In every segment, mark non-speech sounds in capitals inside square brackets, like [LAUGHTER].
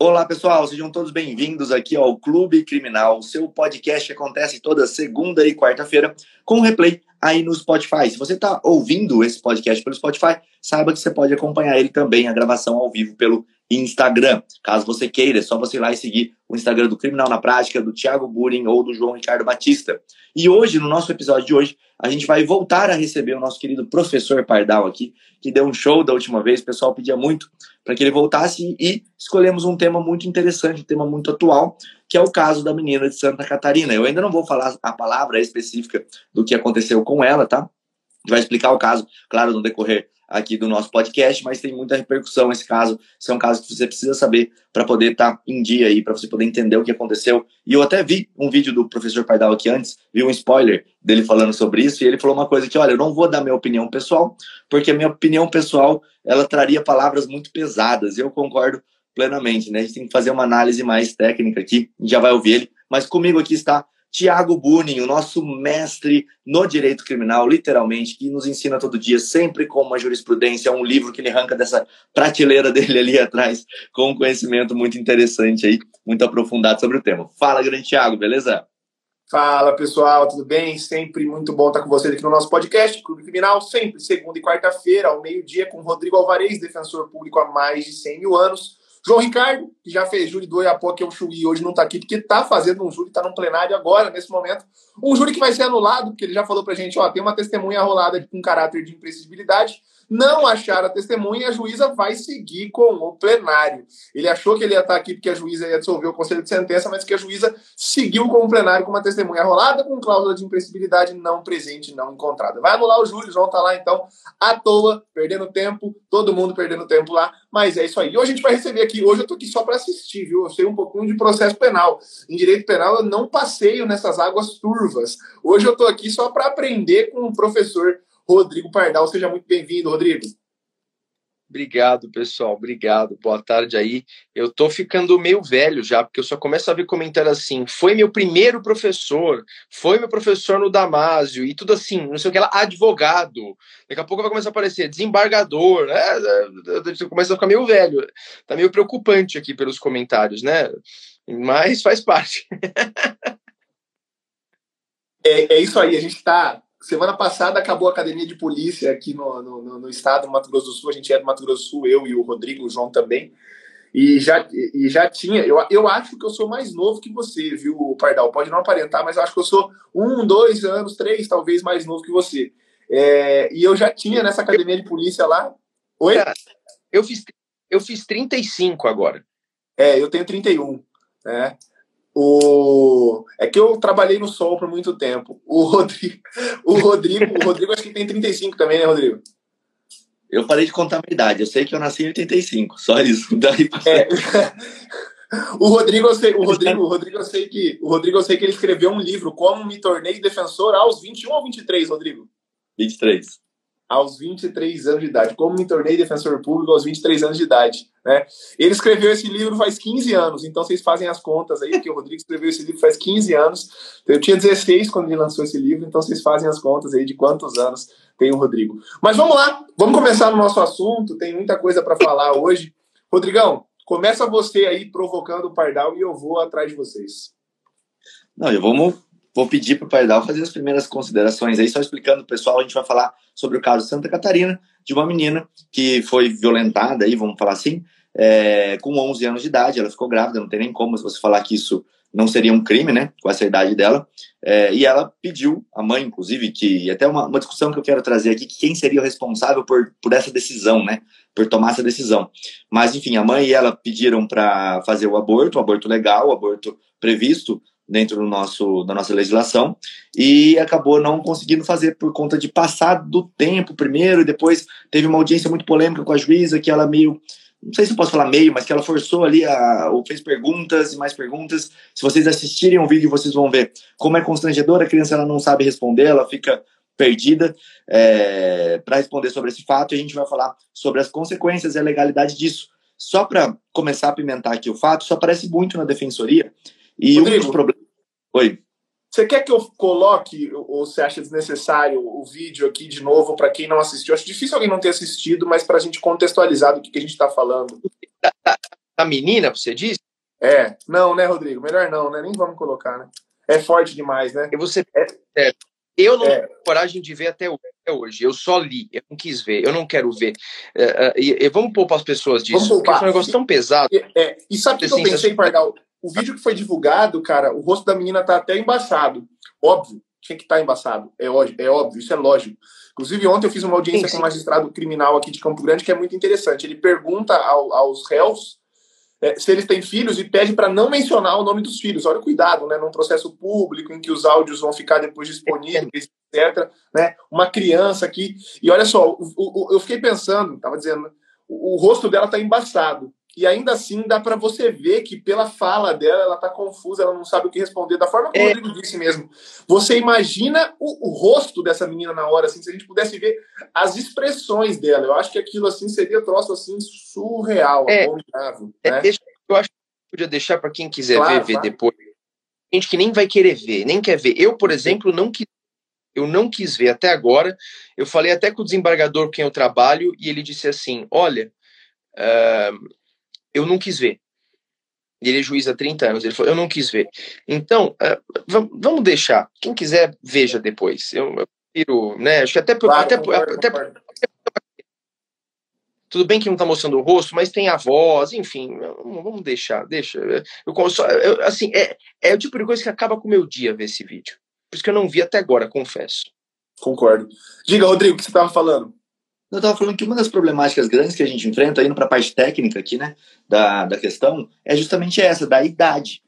Olá, pessoal, sejam todos bem-vindos aqui ao Clube Criminal. O seu podcast acontece toda segunda e quarta-feira com replay aí no Spotify. Se você está ouvindo esse podcast pelo Spotify, saiba que você pode acompanhar ele também, a gravação ao vivo pelo Instagram. Caso você queira, é só você ir lá e seguir o Instagram do Criminal na Prática, do Thiago Burin ou do João Ricardo Batista. E hoje, no nosso episódio de hoje, a gente vai voltar a receber o nosso querido professor Pardal aqui, que deu um show da última vez, o pessoal pedia muito para que ele voltasse e escolhemos um tema muito interessante, um tema muito atual, que é o caso da menina de Santa Catarina. Eu ainda não vou falar a palavra específica do que aconteceu com ela, tá? Vai explicar o caso, claro, no decorrer aqui do nosso podcast, mas tem muita repercussão esse caso. Esse é um caso que você precisa saber para poder estar tá em dia aí, para você poder entender o que aconteceu. E eu até vi um vídeo do professor Pardal aqui antes, vi um spoiler dele falando sobre isso, e ele falou uma coisa que, olha, eu não vou dar minha opinião pessoal, porque a minha opinião pessoal, ela traria palavras muito pesadas, e eu concordo plenamente, né? A gente tem que fazer uma análise mais técnica aqui, já vai ouvir ele, mas comigo aqui está Tiago Bunin, o nosso mestre no direito criminal, literalmente, que nos ensina todo dia, sempre com uma jurisprudência, um livro que ele arranca dessa prateleira [LAUGHS] dele ali atrás, com um conhecimento muito interessante aí, muito aprofundado sobre o tema. Fala, grande Tiago, beleza? Fala pessoal, tudo bem? Sempre muito bom estar com vocês aqui no nosso podcast, Clube Criminal, sempre segunda e quarta-feira, ao meio-dia, com Rodrigo Alvarez, defensor público há mais de 100 mil anos. João Ricardo, que já fez júri do Oiapoque ao Chuí, hoje não está aqui, porque está fazendo um júri, está no plenário agora, nesse momento. Um júri que vai ser anulado, porque ele já falou para a gente, ó, tem uma testemunha rolada com caráter de imprescindibilidade, não achar a testemunha, a juíza vai seguir com o plenário. Ele achou que ele ia estar aqui porque a juíza ia dissolver o conselho de sentença, mas que a juíza seguiu com o plenário com uma testemunha rolada, com cláusula de impressibilidade não presente, não encontrada. Vai anular o júri, João tá lá então, à toa, perdendo tempo, todo mundo perdendo tempo lá, mas é isso aí. Hoje a gente vai receber aqui, hoje eu tô aqui só para assistir, viu? Eu sei um pouquinho de processo penal. Em direito penal eu não passeio nessas águas turvas. Hoje eu tô aqui só para aprender com o professor Rodrigo Pardal. Seja muito bem-vindo, Rodrigo. Obrigado, pessoal. Obrigado. Boa tarde aí. Eu tô ficando meio velho já, porque eu só começo a ver comentário assim: foi meu primeiro professor, foi meu professor no Damásio, e tudo assim, não sei o que lá, advogado. Daqui a pouco vai começar a aparecer desembargador, né? Começa a ficar meio velho. Tá meio preocupante aqui pelos comentários, né? Mas faz parte. [LAUGHS] é, é isso aí, a gente tá Semana passada acabou a academia de polícia aqui no, no, no, estado, no Mato Grosso do Sul. A gente é do Mato Grosso do Sul, eu e o Rodrigo, o João também. E já, e já tinha. Eu, eu acho que eu sou mais novo que você, viu, Pardal? Pode não aparentar, mas eu acho que eu sou um, dois anos, três, talvez mais novo que você. É, e eu já tinha nessa academia de polícia lá. Oi? Eu fiz, eu fiz 35 agora. É, eu tenho 31. Né? O... É que eu trabalhei no sol por muito tempo. O Rodrigo, o Rodrigo, o Rodrigo acho que tem 35 também, né, Rodrigo? Eu parei de contar a minha idade. Eu sei que eu nasci em 85, só isso. [LAUGHS] Daí é. [LAUGHS] o Rodrigo, eu sei, o Rodrigo, o Rodrigo, eu sei que, o Rodrigo, eu sei que ele escreveu um livro, Como me tornei defensor aos 21 ou 23, Rodrigo? 23 aos 23 anos de idade. Como me tornei defensor público aos 23 anos de idade. Né? Ele escreveu esse livro faz 15 anos, então vocês fazem as contas aí, que o Rodrigo escreveu esse livro faz 15 anos. Eu tinha 16 quando ele lançou esse livro, então vocês fazem as contas aí de quantos anos tem o Rodrigo. Mas vamos lá, vamos começar no nosso assunto, tem muita coisa para falar hoje. Rodrigão, começa você aí provocando o Pardal e eu vou atrás de vocês. Não, eu vamos vou pedir para o Pardal fazer as primeiras considerações aí, só explicando pessoal, a gente vai falar sobre o caso Santa Catarina, de uma menina que foi violentada aí, vamos falar assim, é, com 11 anos de idade, ela ficou grávida, não tem nem como você falar que isso não seria um crime, né, com essa idade dela, é, e ela pediu, a mãe, inclusive, que até uma, uma discussão que eu quero trazer aqui, que quem seria o responsável por, por essa decisão, né, por tomar essa decisão. Mas, enfim, a mãe e ela pediram para fazer o aborto, o aborto legal, o aborto previsto, dentro do nosso, da nossa legislação e acabou não conseguindo fazer por conta de passar do tempo primeiro e depois teve uma audiência muito polêmica com a juíza que ela meio não sei se eu posso falar meio, mas que ela forçou ali, a, ou fez perguntas e mais perguntas. Se vocês assistirem o vídeo, vocês vão ver como é constrangedora, a criança ela não sabe responder, ela fica perdida é, para responder sobre esse fato e a gente vai falar sobre as consequências e a legalidade disso. Só para começar a pimentar aqui o fato, isso aparece muito na defensoria e Rodrigo, um dos problemas. Oi. Você quer que eu coloque, ou você acha desnecessário, o vídeo aqui de novo para quem não assistiu? Acho difícil alguém não ter assistido, mas para a gente contextualizar do que, que a gente está falando. da menina, você disse? É, não, né, Rodrigo? Melhor não, né? Nem vamos colocar, né? É forte demais, né? E você, é, é, eu não é. tenho coragem de ver até hoje. Eu só li, eu não quis ver, eu não quero ver. É, é, e, vamos poupar as pessoas disso, vamos porque é um negócio tão pesado. É, e sabe o que assim, eu pensei, Pardal? O vídeo que foi divulgado, cara, o rosto da menina tá até embaçado. Óbvio, tinha que estar tá embaçado. É, é óbvio, isso é lógico. Inclusive, ontem eu fiz uma audiência sim, sim. com um magistrado criminal aqui de Campo Grande que é muito interessante. Ele pergunta ao, aos réus é, se eles têm filhos e pede para não mencionar o nome dos filhos. Olha o cuidado, né? Num processo público em que os áudios vão ficar depois disponíveis, etc. Né? Uma criança aqui. E olha só, o, o, eu fiquei pensando, estava dizendo, o, o rosto dela está embaçado. E ainda assim dá para você ver que pela fala dela ela está confusa, ela não sabe o que responder, da forma que é. o Rodrigo disse mesmo. Você imagina o, o, rosto dessa menina na hora, assim, se a gente pudesse ver as expressões dela. Eu acho que aquilo assim seria troço assim surreal, é. abominável. É, né? deixa, eu acho que podia deixar para quem quiser claro, ver, ver claro. depois. Gente que nem vai querer ver, nem quer ver. Eu, por exemplo, não quis eu não quis ver até agora. Eu falei até com o desembargador com quem eu trabalho e ele disse assim: Olha, uh, eu não quis ver. Ele é juiz há 30 anos. Ele falou, eu não quis ver. Então, uh, vamos deixar. Quem quiser, veja depois. Eu, eu prefiro, né? Acho que até, claro, até, concordo, até, concordo. tudo bem que não está mostrando o rosto, mas tem a voz, enfim, vamos deixar, deixa. Eu, eu, assim, é, é o tipo de coisa que acaba com o meu dia ver esse vídeo. Por isso que eu não vi até agora, confesso. Concordo. Diga, Rodrigo, o que você estava falando? Eu estava falando que uma das problemáticas grandes que a gente enfrenta, indo para a parte técnica aqui, né, da, da questão, é justamente essa, da idade.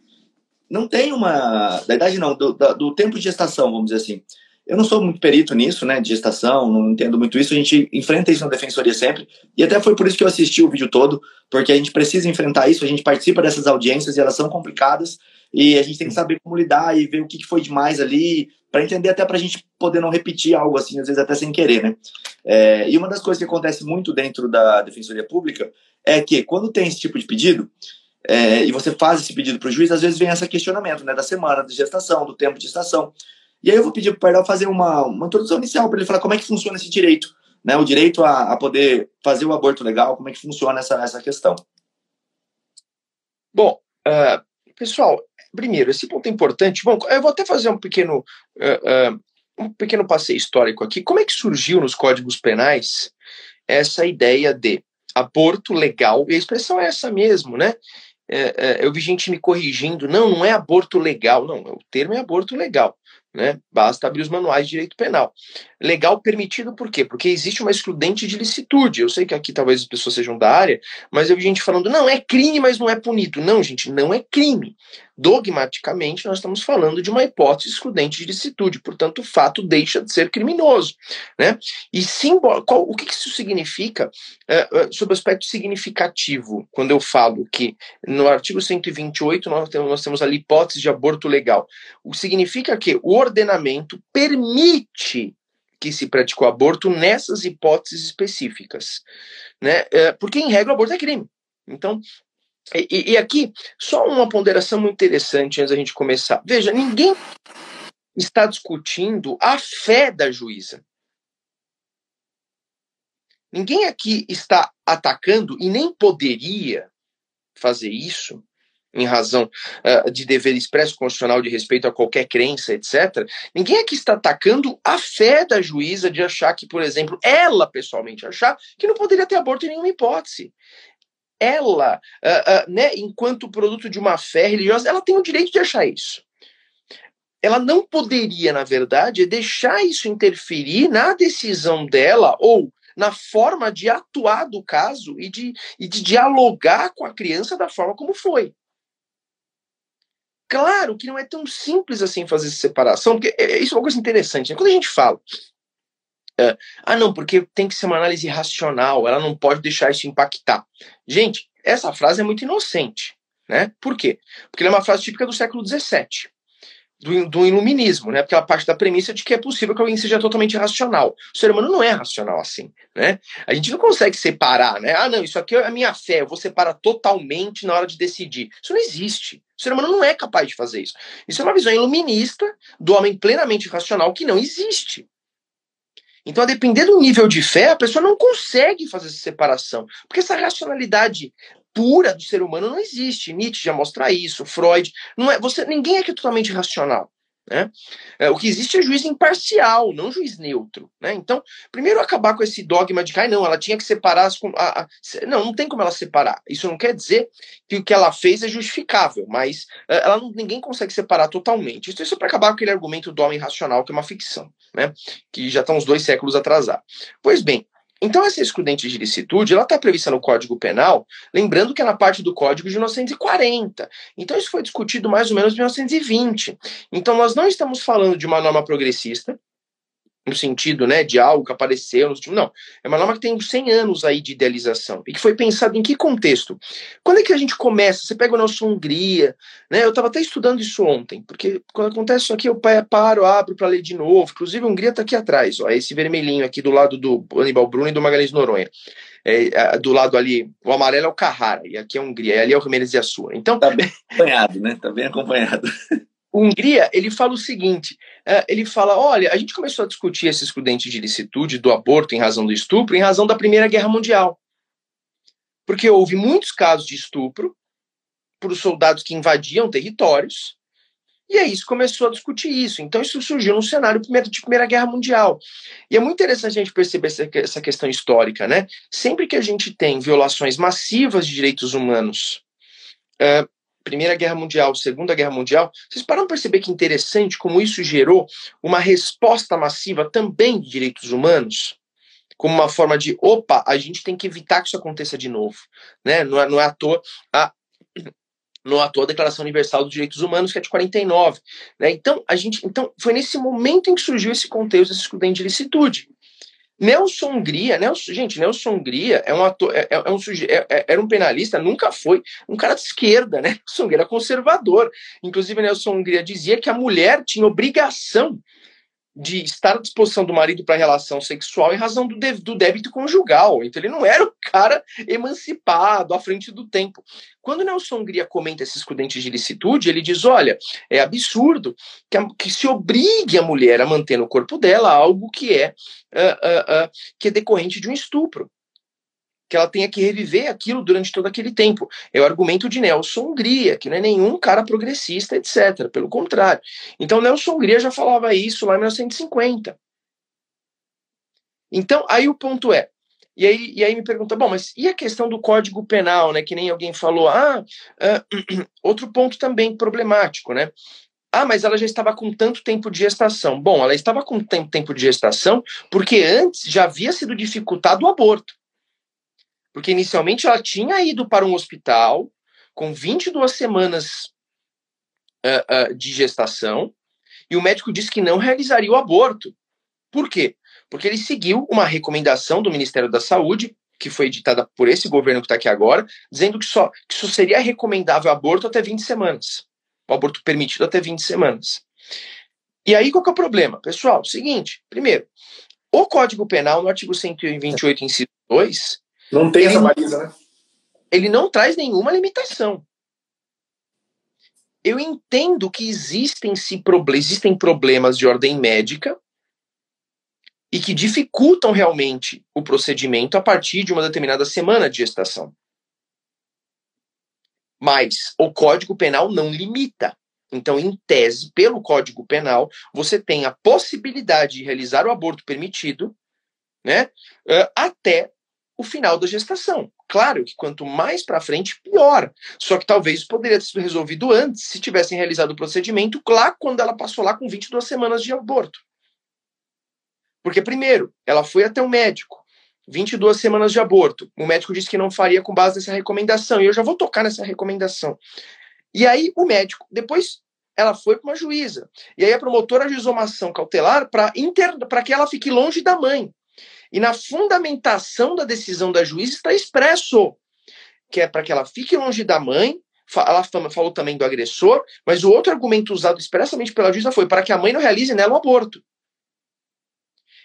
Não tem uma. Da idade não, do, do tempo de gestação, vamos dizer assim. Eu não sou muito perito nisso, né, de gestação, não entendo muito isso. A gente enfrenta isso na defensoria sempre. E até foi por isso que eu assisti o vídeo todo, porque a gente precisa enfrentar isso, a gente participa dessas audiências e elas são complicadas. E a gente tem que saber como lidar e ver o que foi demais ali, para entender até para a gente poder não repetir algo assim, às vezes até sem querer, né? É, e uma das coisas que acontece muito dentro da Defensoria Pública é que quando tem esse tipo de pedido, é, e você faz esse pedido para o juiz, às vezes vem esse questionamento, né, da semana de gestação, do tempo de gestação. E aí eu vou pedir para o Pardal fazer uma, uma introdução inicial para ele falar como é que funciona esse direito, né, o direito a, a poder fazer o aborto legal, como é que funciona essa, essa questão. Bom, uh, pessoal, primeiro, esse ponto é importante. Bom, eu vou até fazer um pequeno, uh, uh, um pequeno passeio histórico aqui. Como é que surgiu nos códigos penais essa ideia de aborto legal? E a expressão é essa mesmo, né? É, é, eu vi gente me corrigindo, não, não é aborto legal, não, o termo é aborto legal né? Basta abrir os manuais de direito penal. Legal permitido por quê? Porque existe uma excludente de licitude. Eu sei que aqui talvez as pessoas sejam da área, mas eu vi gente falando, não, é crime, mas não é punido. Não, gente, não é crime. Dogmaticamente, nós estamos falando de uma hipótese excludente de licitude, portanto, o fato deixa de ser criminoso. Né? E simbol... Qual, o que isso significa uh, sob o aspecto significativo, quando eu falo que no artigo 128 nós temos, nós temos ali hipótese de aborto legal? O significa que o ordenamento permite que se praticou aborto nessas hipóteses específicas. Né? Uh, porque, em regra, o aborto é crime. Então, e, e, aqui, só uma ponderação muito interessante antes da gente começar. Veja, ninguém está discutindo a fé da juíza. Ninguém aqui está atacando e nem poderia fazer isso em razão uh, de dever expresso constitucional de respeito a qualquer crença, etc. Ninguém aqui está atacando a fé da juíza de achar que, por exemplo, ela pessoalmente achar que não poderia ter aborto em nenhuma hipótese ela, uh, uh, né, enquanto produto de uma fé religiosa, ela tem o direito de achar isso. Ela não poderia, na verdade, deixar isso interferir na decisão dela ou na forma de atuar do caso e de, e de dialogar com a criança da forma como foi. Claro que não é tão simples assim fazer essa separação, porque é, isso é uma coisa interessante. Né? Quando a gente fala é, ah, não, porque tem que ser uma análise racional, ela não pode deixar isso impactar. Gente, essa frase é muito inocente. Né? Por quê? Porque ela é uma frase típica do século XVII, do, do iluminismo, né? porque ela parte da premissa de que é possível que alguém seja totalmente racional. O ser humano não é racional assim. Né? A gente não consegue separar, né? Ah, não, isso aqui é a minha fé, eu vou separar totalmente na hora de decidir. Isso não existe. O ser humano não é capaz de fazer isso. Isso é uma visão iluminista do homem plenamente racional que não existe. Então, a depender do nível de fé, a pessoa não consegue fazer essa separação. Porque essa racionalidade pura do ser humano não existe. Nietzsche já mostra isso, Freud. Não é, você, ninguém é é totalmente racional. Né? É, o que existe é juiz imparcial, não juiz neutro. Né? Então, primeiro acabar com esse dogma de que ah, não, ela tinha que separar as. A, a, não, não tem como ela separar. Isso não quer dizer que o que ela fez é justificável, mas é, ela ninguém consegue separar totalmente. Isso, é para acabar com aquele argumento do homem racional, que é uma ficção, né? que já está uns dois séculos atrasado. Pois bem, então, essa excludente de ilicitude, ela está prevista no Código Penal, lembrando que é na parte do Código de 1940. Então, isso foi discutido mais ou menos em 1920. Então, nós não estamos falando de uma norma progressista, no sentido né, de algo que apareceu. Não, é uma norma que tem 100 anos aí de idealização e que foi pensado em que contexto? Quando é que a gente começa? Você pega o nosso Hungria, né? Eu estava até estudando isso ontem, porque quando acontece isso aqui, eu paro, abro para ler de novo. Inclusive, a Hungria está aqui atrás, ó, esse vermelhinho aqui do lado do Aníbal Bruno e do Magalhães Noronha. É, do lado ali, o amarelo é o Carrara, e aqui é a Hungria, e ali é o Jimenez e a sua. Então, tá bem acompanhado, né? Tá bem acompanhado. [LAUGHS] Hungria, ele fala o seguinte: uh, ele fala, olha, a gente começou a discutir esse excludente de licitude do aborto em razão do estupro em razão da Primeira Guerra Mundial. Porque houve muitos casos de estupro por soldados que invadiam territórios, e aí isso começou a discutir isso. Então isso surgiu no cenário de Primeira Guerra Mundial. E é muito interessante a gente perceber essa questão histórica, né? Sempre que a gente tem violações massivas de direitos humanos, uh, Primeira Guerra Mundial, Segunda Guerra Mundial, vocês param para perceber que interessante como isso gerou uma resposta massiva também de direitos humanos? Como uma forma de, opa, a gente tem que evitar que isso aconteça de novo. Né? Não, é, não é à toa a, não é à toa a Declaração Universal dos Direitos Humanos, que é de 49. Né? Então, a gente, então, foi nesse momento em que surgiu esse contexto desse excludente de licitude. Nelson Hungria, Nelson, gente, Nelson Hungria é um ator, é, é um é, é, era um penalista, nunca foi um cara de esquerda, né? [LAUGHS] Nelson Hungria era conservador. Inclusive, Nelson Hungria dizia que a mulher tinha obrigação de estar à disposição do marido para relação sexual em razão do, de, do débito conjugal. Então ele não era o cara emancipado à frente do tempo. Quando Nelson Hungria comenta esses excludentes de licitude, ele diz: olha, é absurdo que, a, que, se obrigue a mulher a manter no corpo dela algo que é, uh, uh, uh, que é decorrente de um estupro que ela tenha que reviver aquilo durante todo aquele tempo. É o argumento de Nelson Hungria, que não é nenhum cara progressista, etc. Pelo contrário. Então, Nelson Hungria já falava isso lá em 1950. Então, aí o ponto é. E aí, e aí me pergunta, bom, mas e a questão do Código Penal, né? Que nem alguém falou. Ah, uh, [CLEARS THROAT] outro ponto também problemático, né? Ah, mas ela já estava com tanto tempo de gestação. Bom, ela estava com tempo de gestação porque antes já havia sido dificultado o aborto. Porque inicialmente ela tinha ido para um hospital com 22 semanas uh, uh, de gestação e o médico disse que não realizaria o aborto. Por quê? Porque ele seguiu uma recomendação do Ministério da Saúde, que foi editada por esse governo que está aqui agora, dizendo que só, que só seria recomendável aborto até 20 semanas. O aborto permitido até 20 semanas. E aí qual que é o problema? Pessoal, seguinte, primeiro, o Código Penal, no artigo 128, inciso 2, não tem ele, essa baliza, né? Ele não traz nenhuma limitação. Eu entendo que existem, se, existem problemas de ordem médica e que dificultam realmente o procedimento a partir de uma determinada semana de gestação. Mas o Código Penal não limita. Então, em tese, pelo Código Penal, você tem a possibilidade de realizar o aborto permitido né, até o final da gestação. Claro que quanto mais para frente, pior. Só que talvez poderia ter sido resolvido antes, se tivessem realizado o procedimento lá quando ela passou lá com 22 semanas de aborto. Porque, primeiro, ela foi até o médico, 22 semanas de aborto. O médico disse que não faria com base nessa recomendação, e eu já vou tocar nessa recomendação. E aí, o médico, depois ela foi para uma juíza. E aí a promotora ajuizou uma ação cautelar para inter... que ela fique longe da mãe. E na fundamentação da decisão da juíza está expresso que é para que ela fique longe da mãe. Ela falou também do agressor, mas o outro argumento usado expressamente pela juíza foi para que a mãe não realize nela o aborto.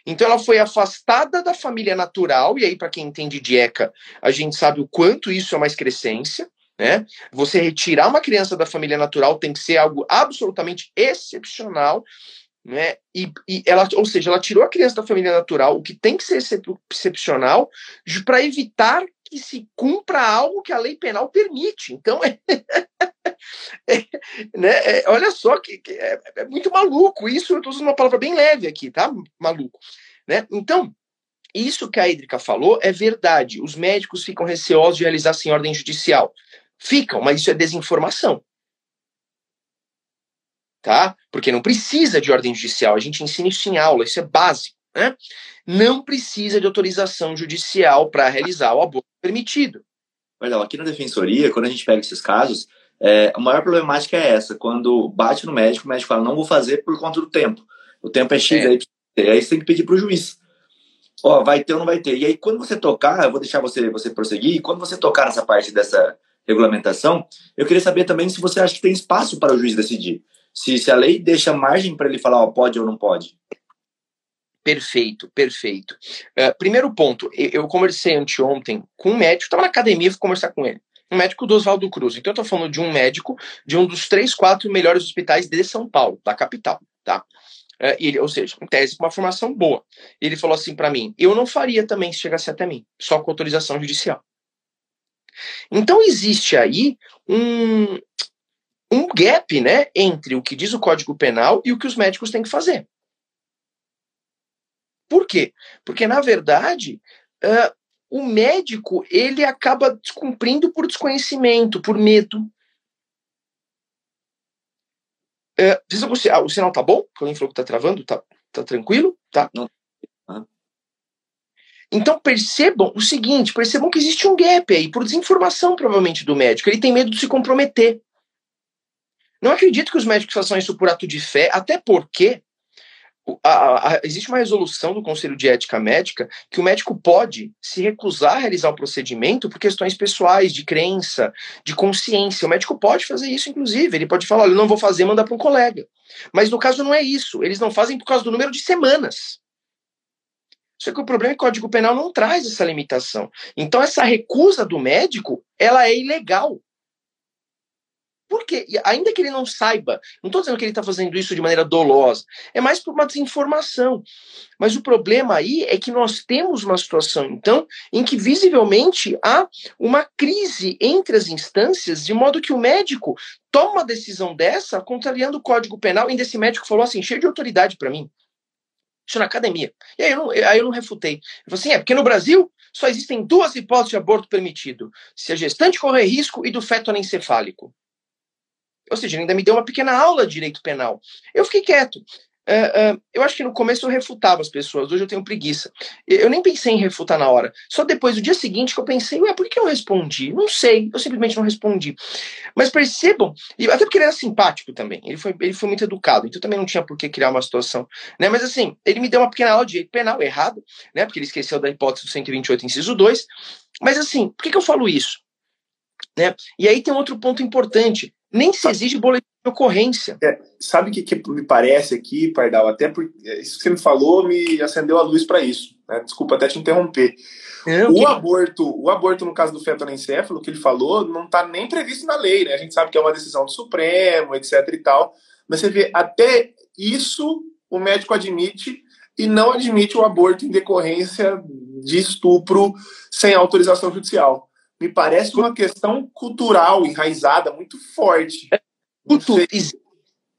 Então ela foi afastada da família natural, e aí, para quem entende de ECA, a gente sabe o quanto isso é uma excrescência. Né? Você retirar uma criança da família natural tem que ser algo absolutamente excepcional né? E, e ela, ou seja, ela tirou a criança da família natural, o que tem que ser excepcional, para evitar que se cumpra algo que a lei penal permite. Então, é, [LAUGHS] é, né, é, olha só que, que é, é, muito maluco isso. Eu estou usando uma palavra bem leve aqui, tá? Maluco, né? Então, isso que a Idrica falou é verdade. Os médicos ficam receosos de realizar sem ordem judicial. Ficam, mas isso é desinformação tá? Porque não precisa de ordem judicial, a gente ensina isso em aula, isso é básico, né? Não precisa de autorização judicial para realizar o aborto permitido. Perdão, aqui na defensoria, quando a gente pega esses casos, é, a maior problemática é essa, quando bate no médico, o médico fala, não vou fazer por conta do tempo. O tempo é X, é. Aí, aí você tem que pedir para o juiz. Ó, vai ter ou não vai ter. E aí, quando você tocar, eu vou deixar você, você prosseguir, e quando você tocar nessa parte dessa regulamentação, eu queria saber também se você acha que tem espaço para o juiz decidir se, se a lei deixa margem para ele falar, ó, pode ou não pode. Perfeito, perfeito. Uh, primeiro ponto, eu conversei anteontem com um médico, estava na academia, fui conversar com ele. Um médico do Oswaldo Cruz. Então eu estou falando de um médico de um dos três, quatro melhores hospitais de São Paulo, da capital, tá? Uh, ele, ou seja, em tese com uma formação boa. Ele falou assim para mim: eu não faria também se chegasse até mim, só com autorização judicial. Então existe aí um, um gap né, entre o que diz o Código Penal e o que os médicos têm que fazer. Por quê? Porque, na verdade, uh, o médico ele acaba descumprindo por desconhecimento, por medo. Uh, ah, o sinal tá bom? Alguém falou que tá travando? Tá, tá tranquilo? Tá? Não. Então percebam o seguinte, percebam que existe um gap aí, por desinformação provavelmente do médico. Ele tem medo de se comprometer. Não acredito que os médicos façam isso por ato de fé, até porque a, a, existe uma resolução do Conselho de Ética Médica que o médico pode se recusar a realizar o procedimento por questões pessoais, de crença, de consciência. O médico pode fazer isso, inclusive. Ele pode falar: olha, eu não vou fazer, mandar para um colega. Mas no caso não é isso. Eles não fazem por causa do número de semanas. Só que o problema é que o Código Penal não traz essa limitação. Então, essa recusa do médico, ela é ilegal. Porque, ainda que ele não saiba, não estou dizendo que ele está fazendo isso de maneira dolosa, é mais por uma desinformação. Mas o problema aí é que nós temos uma situação, então, em que visivelmente há uma crise entre as instâncias, de modo que o médico toma uma decisão dessa, contrariando o Código Penal, ainda esse médico falou assim, cheio de autoridade para mim. Isso na academia. E aí eu não, aí eu não refutei. Ele falou assim: é, porque no Brasil só existem duas hipóteses de aborto permitido: se a gestante correr risco e do feto anencefálico. Ou seja, ele ainda me deu uma pequena aula de direito penal. Eu fiquei quieto. Uh, uh, eu acho que no começo eu refutava as pessoas, hoje eu tenho preguiça. Eu nem pensei em refutar na hora. Só depois, do dia seguinte, que eu pensei, ué, por que eu respondi? Não sei, eu simplesmente não respondi. Mas percebam, até porque ele era simpático também, ele foi, ele foi muito educado, então também não tinha por que criar uma situação. Né? Mas assim, ele me deu uma pequena aula de direito penal, errado, né? porque ele esqueceu da hipótese do 128, inciso 2. Mas assim, por que, que eu falo isso? Né? E aí tem outro ponto importante. Nem se exige boletim de ocorrência. É, sabe o que, que, me parece aqui, Pardal? Até porque é, isso que você me falou me acendeu a luz para isso. Né? Desculpa até te interromper. É, o, que... aborto, o aborto, no caso do feto anencefalo, que ele falou, não está nem previsto na lei. Né? A gente sabe que é uma decisão do Supremo, etc. e tal. Mas você vê, até isso o médico admite e não admite o aborto em decorrência de estupro sem autorização judicial me parece uma questão cultural enraizada muito forte.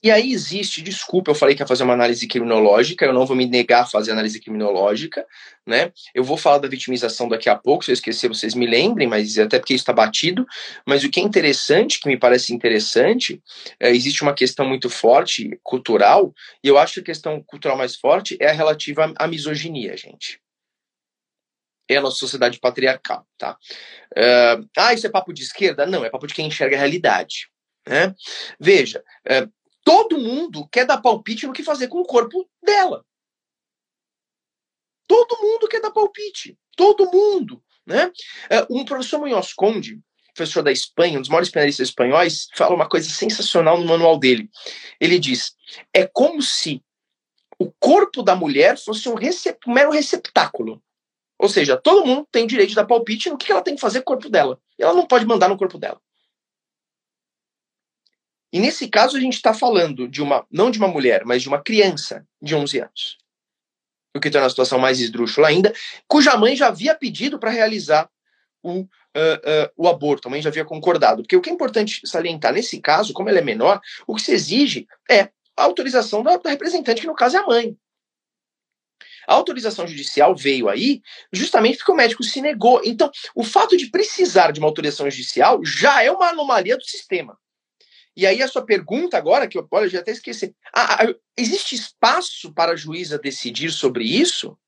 E aí existe, desculpa, eu falei que ia fazer uma análise criminológica, eu não vou me negar a fazer análise criminológica, né? Eu vou falar da vitimização daqui a pouco, se eu esquecer, vocês me lembrem, mas até porque isso está batido. Mas o que é interessante, que me parece interessante, é, existe uma questão muito forte, cultural, e eu acho que a questão cultural mais forte é a relativa à misoginia, gente é a nossa sociedade patriarcal, tá? Uh, ah, isso é papo de esquerda? Não, é papo de quem enxerga a realidade. Né? Veja, uh, todo mundo quer dar palpite no que fazer com o corpo dela. Todo mundo quer dar palpite. Todo mundo. Né? Uh, um professor Munhoz Conde, professor da Espanha, um dos maiores penalistas espanhóis, fala uma coisa sensacional no manual dele. Ele diz: é como se o corpo da mulher fosse um, um mero receptáculo ou seja, todo mundo tem direito de dar palpite no que ela tem que fazer com o corpo dela. E ela não pode mandar no corpo dela. E nesse caso a gente está falando de uma, não de uma mulher, mas de uma criança de 11 anos. O que torna a situação mais esdrúxula ainda, cuja mãe já havia pedido para realizar o, uh, uh, o aborto, a mãe já havia concordado. Porque o que é importante salientar nesse caso, como ela é menor, o que se exige é a autorização da, da representante, que no caso é a mãe. A autorização judicial veio aí justamente porque o médico se negou. Então, o fato de precisar de uma autorização judicial já é uma anomalia do sistema. E aí a sua pergunta agora, que eu, olha, eu já até esqueci. Ah, ah, existe espaço para a juíza decidir sobre isso?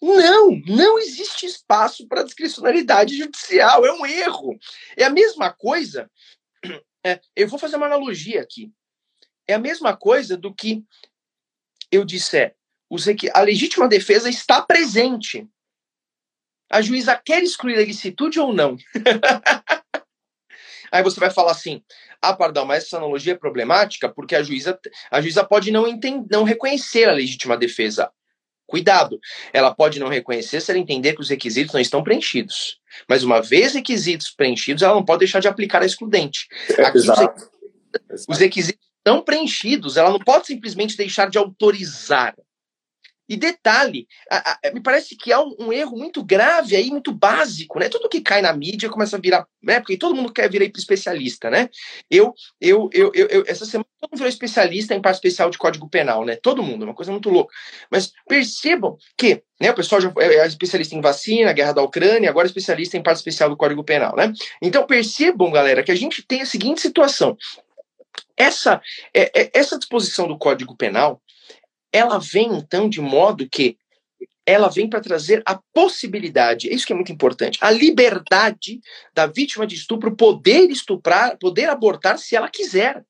Não, não existe espaço para discricionalidade judicial. É um erro. É a mesma coisa. [CLEARS THROAT] É, eu vou fazer uma analogia aqui. É a mesma coisa do que eu disser. A legítima defesa está presente. A juíza quer excluir a ilicitude ou não? [LAUGHS] Aí você vai falar assim: ah, perdão, mas essa analogia é problemática porque a juíza, a juíza pode não, entender, não reconhecer a legítima defesa. Cuidado, ela pode não reconhecer se ela entender que os requisitos não estão preenchidos. Mas uma vez requisitos preenchidos, ela não pode deixar de aplicar a excludente. É, Aqui, Exato. Os, os requisitos estão preenchidos, ela não pode simplesmente deixar de autorizar. E detalhe, a, a, me parece que há um, um, erro muito grave aí, muito básico, né? Tudo que cai na mídia começa a virar, né? Porque todo mundo quer virar especialista, né? Eu, eu, eu, eu, eu essa semana todo mundo virou especialista em parte especial de Código Penal, né? Todo mundo, uma coisa muito louca. Mas percebam que, né? O pessoal já é, é especialista em vacina, guerra da Ucrânia, agora é especialista em parte especial do Código Penal, né? Então percebam, galera, que a gente tem a seguinte situação. Essa, é, é, essa disposição do Código Penal ela vem então de modo que ela vem para trazer a possibilidade, é isso que é muito importante, a liberdade da vítima de estupro poder estuprar, poder abortar se ela quiser.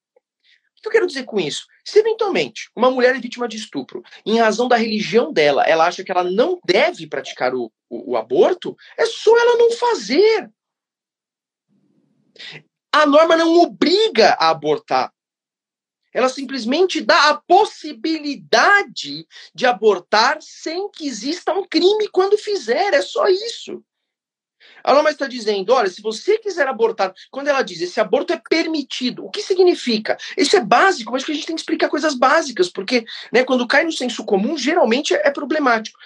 O que eu quero dizer com isso? Se eventualmente uma mulher é vítima de estupro, em razão da religião dela, ela acha que ela não deve praticar o, o, o aborto, é só ela não fazer. A norma não obriga a abortar. Ela simplesmente dá a possibilidade de abortar sem que exista um crime quando fizer. É só isso. A norma está dizendo: olha, se você quiser abortar, quando ela diz esse aborto é permitido, o que significa? Isso é básico, mas que a gente tem que explicar coisas básicas, porque né, quando cai no senso comum, geralmente é, problemático.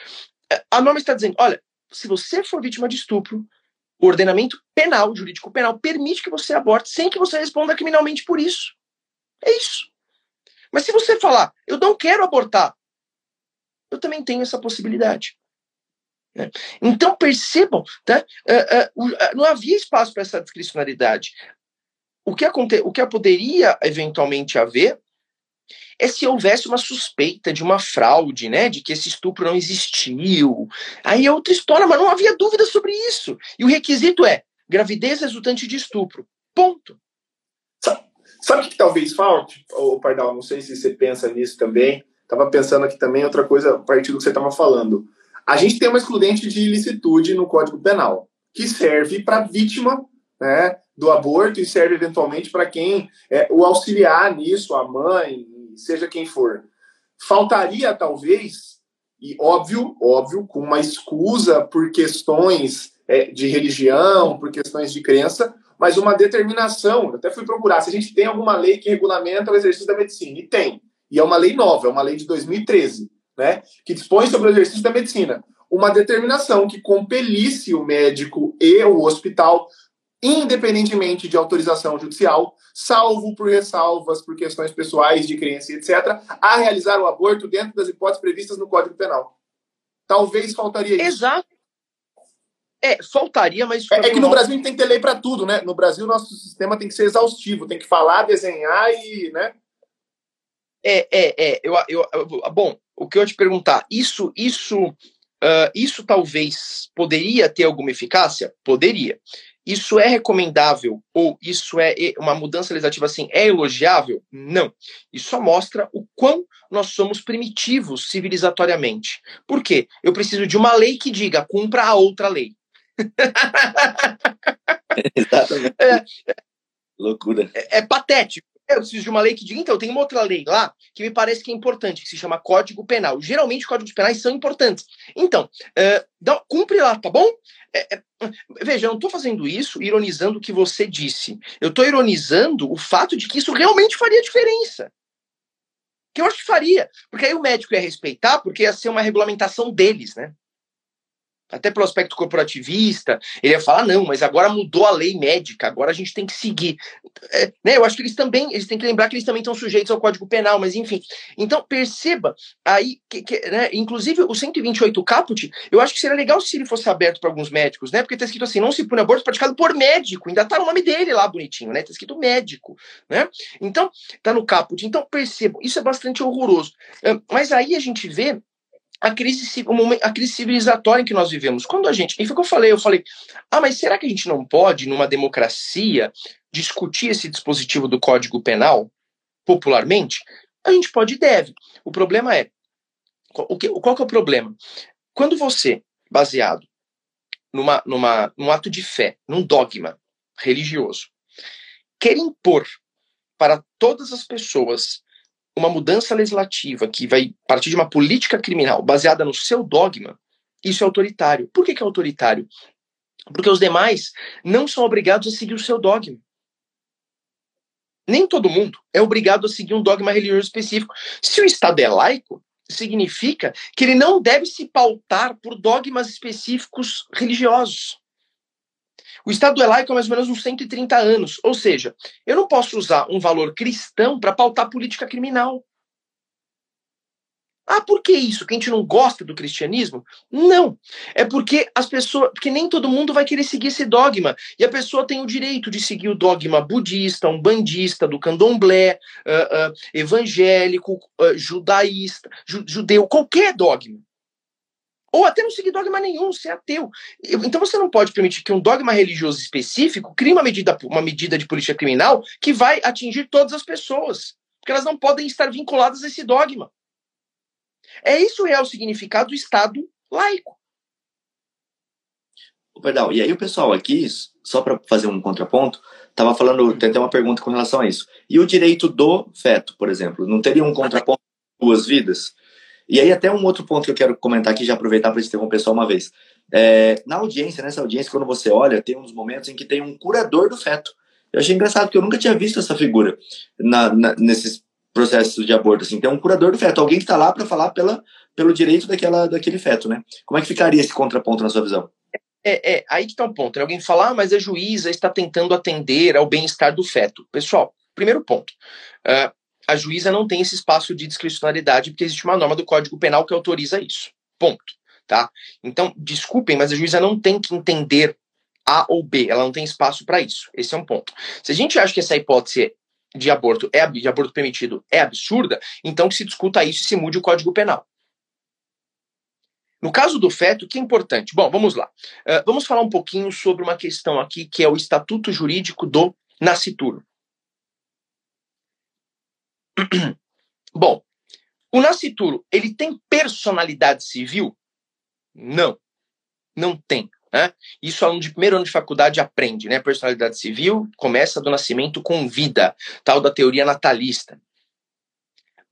A norma está dizendo: olha, se você for vítima de estupro, o ordenamento penal, jurídico penal, permite que você aborte sem que você responda criminalmente por isso. É isso. Mas se você falar, eu não quero abortar, eu também tenho essa possibilidade. Né? Então percebam, tá? Uh, uh, uh, não havia espaço para essa discricionalidade. O que, aconte o que poderia eventualmente haver é se houvesse uma suspeita de uma fraude, né, de que esse estupro não existiu. Aí é outra história, mas não havia dúvida sobre isso. E o requisito é gravidez resultante de estupro. Ponto. Sabe o que talvez falte, ô Pardal? Não sei se você pensa nisso também. Estava pensando aqui também outra coisa a partir do que você estava falando. A gente tem uma excludente de ilicitude no Código Penal, que serve para vítima né, do aborto e serve eventualmente para quem é, o auxiliar nisso, a mãe, seja quem for. Faltaria, talvez, e óbvio, óbvio, com uma escusa por questões é, de religião, por questões de crença, mas uma determinação. Eu até fui procurar se a gente tem alguma lei que regulamenta o exercício da medicina. E tem. E é uma lei nova, é uma lei de 2013, né? Que dispõe sobre o exercício da medicina. Uma determinação que compelisse o médico e o hospital, independentemente de autorização judicial, salvo por ressalvas, por questões pessoais de crença, etc., a realizar o aborto dentro das hipóteses previstas no Código Penal. Talvez faltaria isso. Exato. É, faltaria, mas. É, é que no Brasil a gente tem que ter lei para tudo, né? No Brasil, nosso sistema tem que ser exaustivo, tem que falar, desenhar e. né? É, é, é. Eu, eu, eu bom, o que eu ia te perguntar, isso, isso, uh, isso talvez poderia ter alguma eficácia? Poderia. Isso é recomendável ou isso é uma mudança legislativa assim é elogiável? Não. Isso só mostra o quão nós somos primitivos civilizatoriamente. Por quê? Eu preciso de uma lei que diga cumpra a outra lei. [LAUGHS] Exatamente. É, Loucura. É, é, patético. eu preciso de uma lei que diga, então, tem uma outra lei lá que me parece que é importante, que se chama Código Penal. Geralmente, códigos penais são importantes. Então, uh, dá, cumpre lá, tá bom? É, é, veja, eu não estou fazendo isso ironizando o que você disse. Eu estou ironizando o fato de que isso realmente faria diferença. Que eu acho que faria. Porque aí o médico ia respeitar, porque ia ser uma regulamentação deles, né? Até pelo aspecto corporativista, ele ia falar, não, mas agora mudou a lei médica, agora a gente tem que seguir. É, né, eu acho que eles também, eles têm que lembrar que eles também estão sujeitos ao Código Penal, mas enfim. Então, perceba aí, que, que né, inclusive o 128 caput, eu acho que seria legal se ele fosse aberto para alguns médicos, né, porque está escrito assim, não se pune aborto praticado por médico, ainda tá o nome dele lá bonitinho, né, tá escrito médico, né, então, tá no caput. Então, percebam, isso é bastante horroroso. Mas aí a gente vê a crise, a crise civilizatória em que nós vivemos. Quando a gente. E foi o que eu falei, eu falei, ah, mas será que a gente não pode, numa democracia, discutir esse dispositivo do Código Penal popularmente? A gente pode e deve. O problema é. O que, qual que é o problema? Quando você, baseado numa, numa, num ato de fé, num dogma religioso, quer impor para todas as pessoas uma mudança legislativa que vai partir de uma política criminal baseada no seu dogma, isso é autoritário. Por que, que é autoritário? Porque os demais não são obrigados a seguir o seu dogma. Nem todo mundo é obrigado a seguir um dogma religioso específico. Se o Estado é laico, significa que ele não deve se pautar por dogmas específicos religiosos. O Estado é laico há mais ou menos uns 130 anos. Ou seja, eu não posso usar um valor cristão para pautar política criminal. Ah, por que isso? Que a gente não gosta do cristianismo? Não. É porque as pessoas. Porque nem todo mundo vai querer seguir esse dogma. E a pessoa tem o direito de seguir o dogma budista, umbandista, do candomblé, uh, uh, evangélico, uh, judaísta, ju judeu, qualquer dogma. Ou até não seguir dogma nenhum, ser ateu. Então você não pode permitir que um dogma religioso específico crie uma medida, uma medida de política criminal que vai atingir todas as pessoas. Porque elas não podem estar vinculadas a esse dogma. É isso é o significado do Estado laico. Perdão, e aí o pessoal aqui, só para fazer um contraponto, estava falando, tem até uma pergunta com relação a isso. E o direito do feto, por exemplo, não teria um contraponto duas vidas? E aí, até um outro ponto que eu quero comentar aqui, já aproveitar para interromper só uma vez. É, na audiência, nessa audiência, quando você olha, tem uns momentos em que tem um curador do feto. Eu achei engraçado, porque eu nunca tinha visto essa figura na, na, nesses processos de aborto. Assim. Tem um curador do feto, alguém que está lá para falar pela, pelo direito daquela, daquele feto, né? Como é que ficaria esse contraponto na sua visão? É, é aí que está o ponto. Né? Alguém fala, ah, mas a juíza está tentando atender ao bem-estar do feto. Pessoal, primeiro ponto. Uh, a juíza não tem esse espaço de discricionariedade porque existe uma norma do Código Penal que autoriza isso. Ponto. Tá? Então, desculpem, mas a juíza não tem que entender A ou B, ela não tem espaço para isso. Esse é um ponto. Se a gente acha que essa hipótese de aborto é de aborto permitido é absurda, então que se discuta isso e se mude o Código Penal. No caso do feto, o que é importante? Bom, vamos lá. Uh, vamos falar um pouquinho sobre uma questão aqui que é o estatuto jurídico do nascituro. Bom, o nascituro, ele tem personalidade civil? Não, não tem. Né? Isso aluno de primeiro ano de faculdade aprende, né? Personalidade civil começa do nascimento com vida, tal da teoria natalista.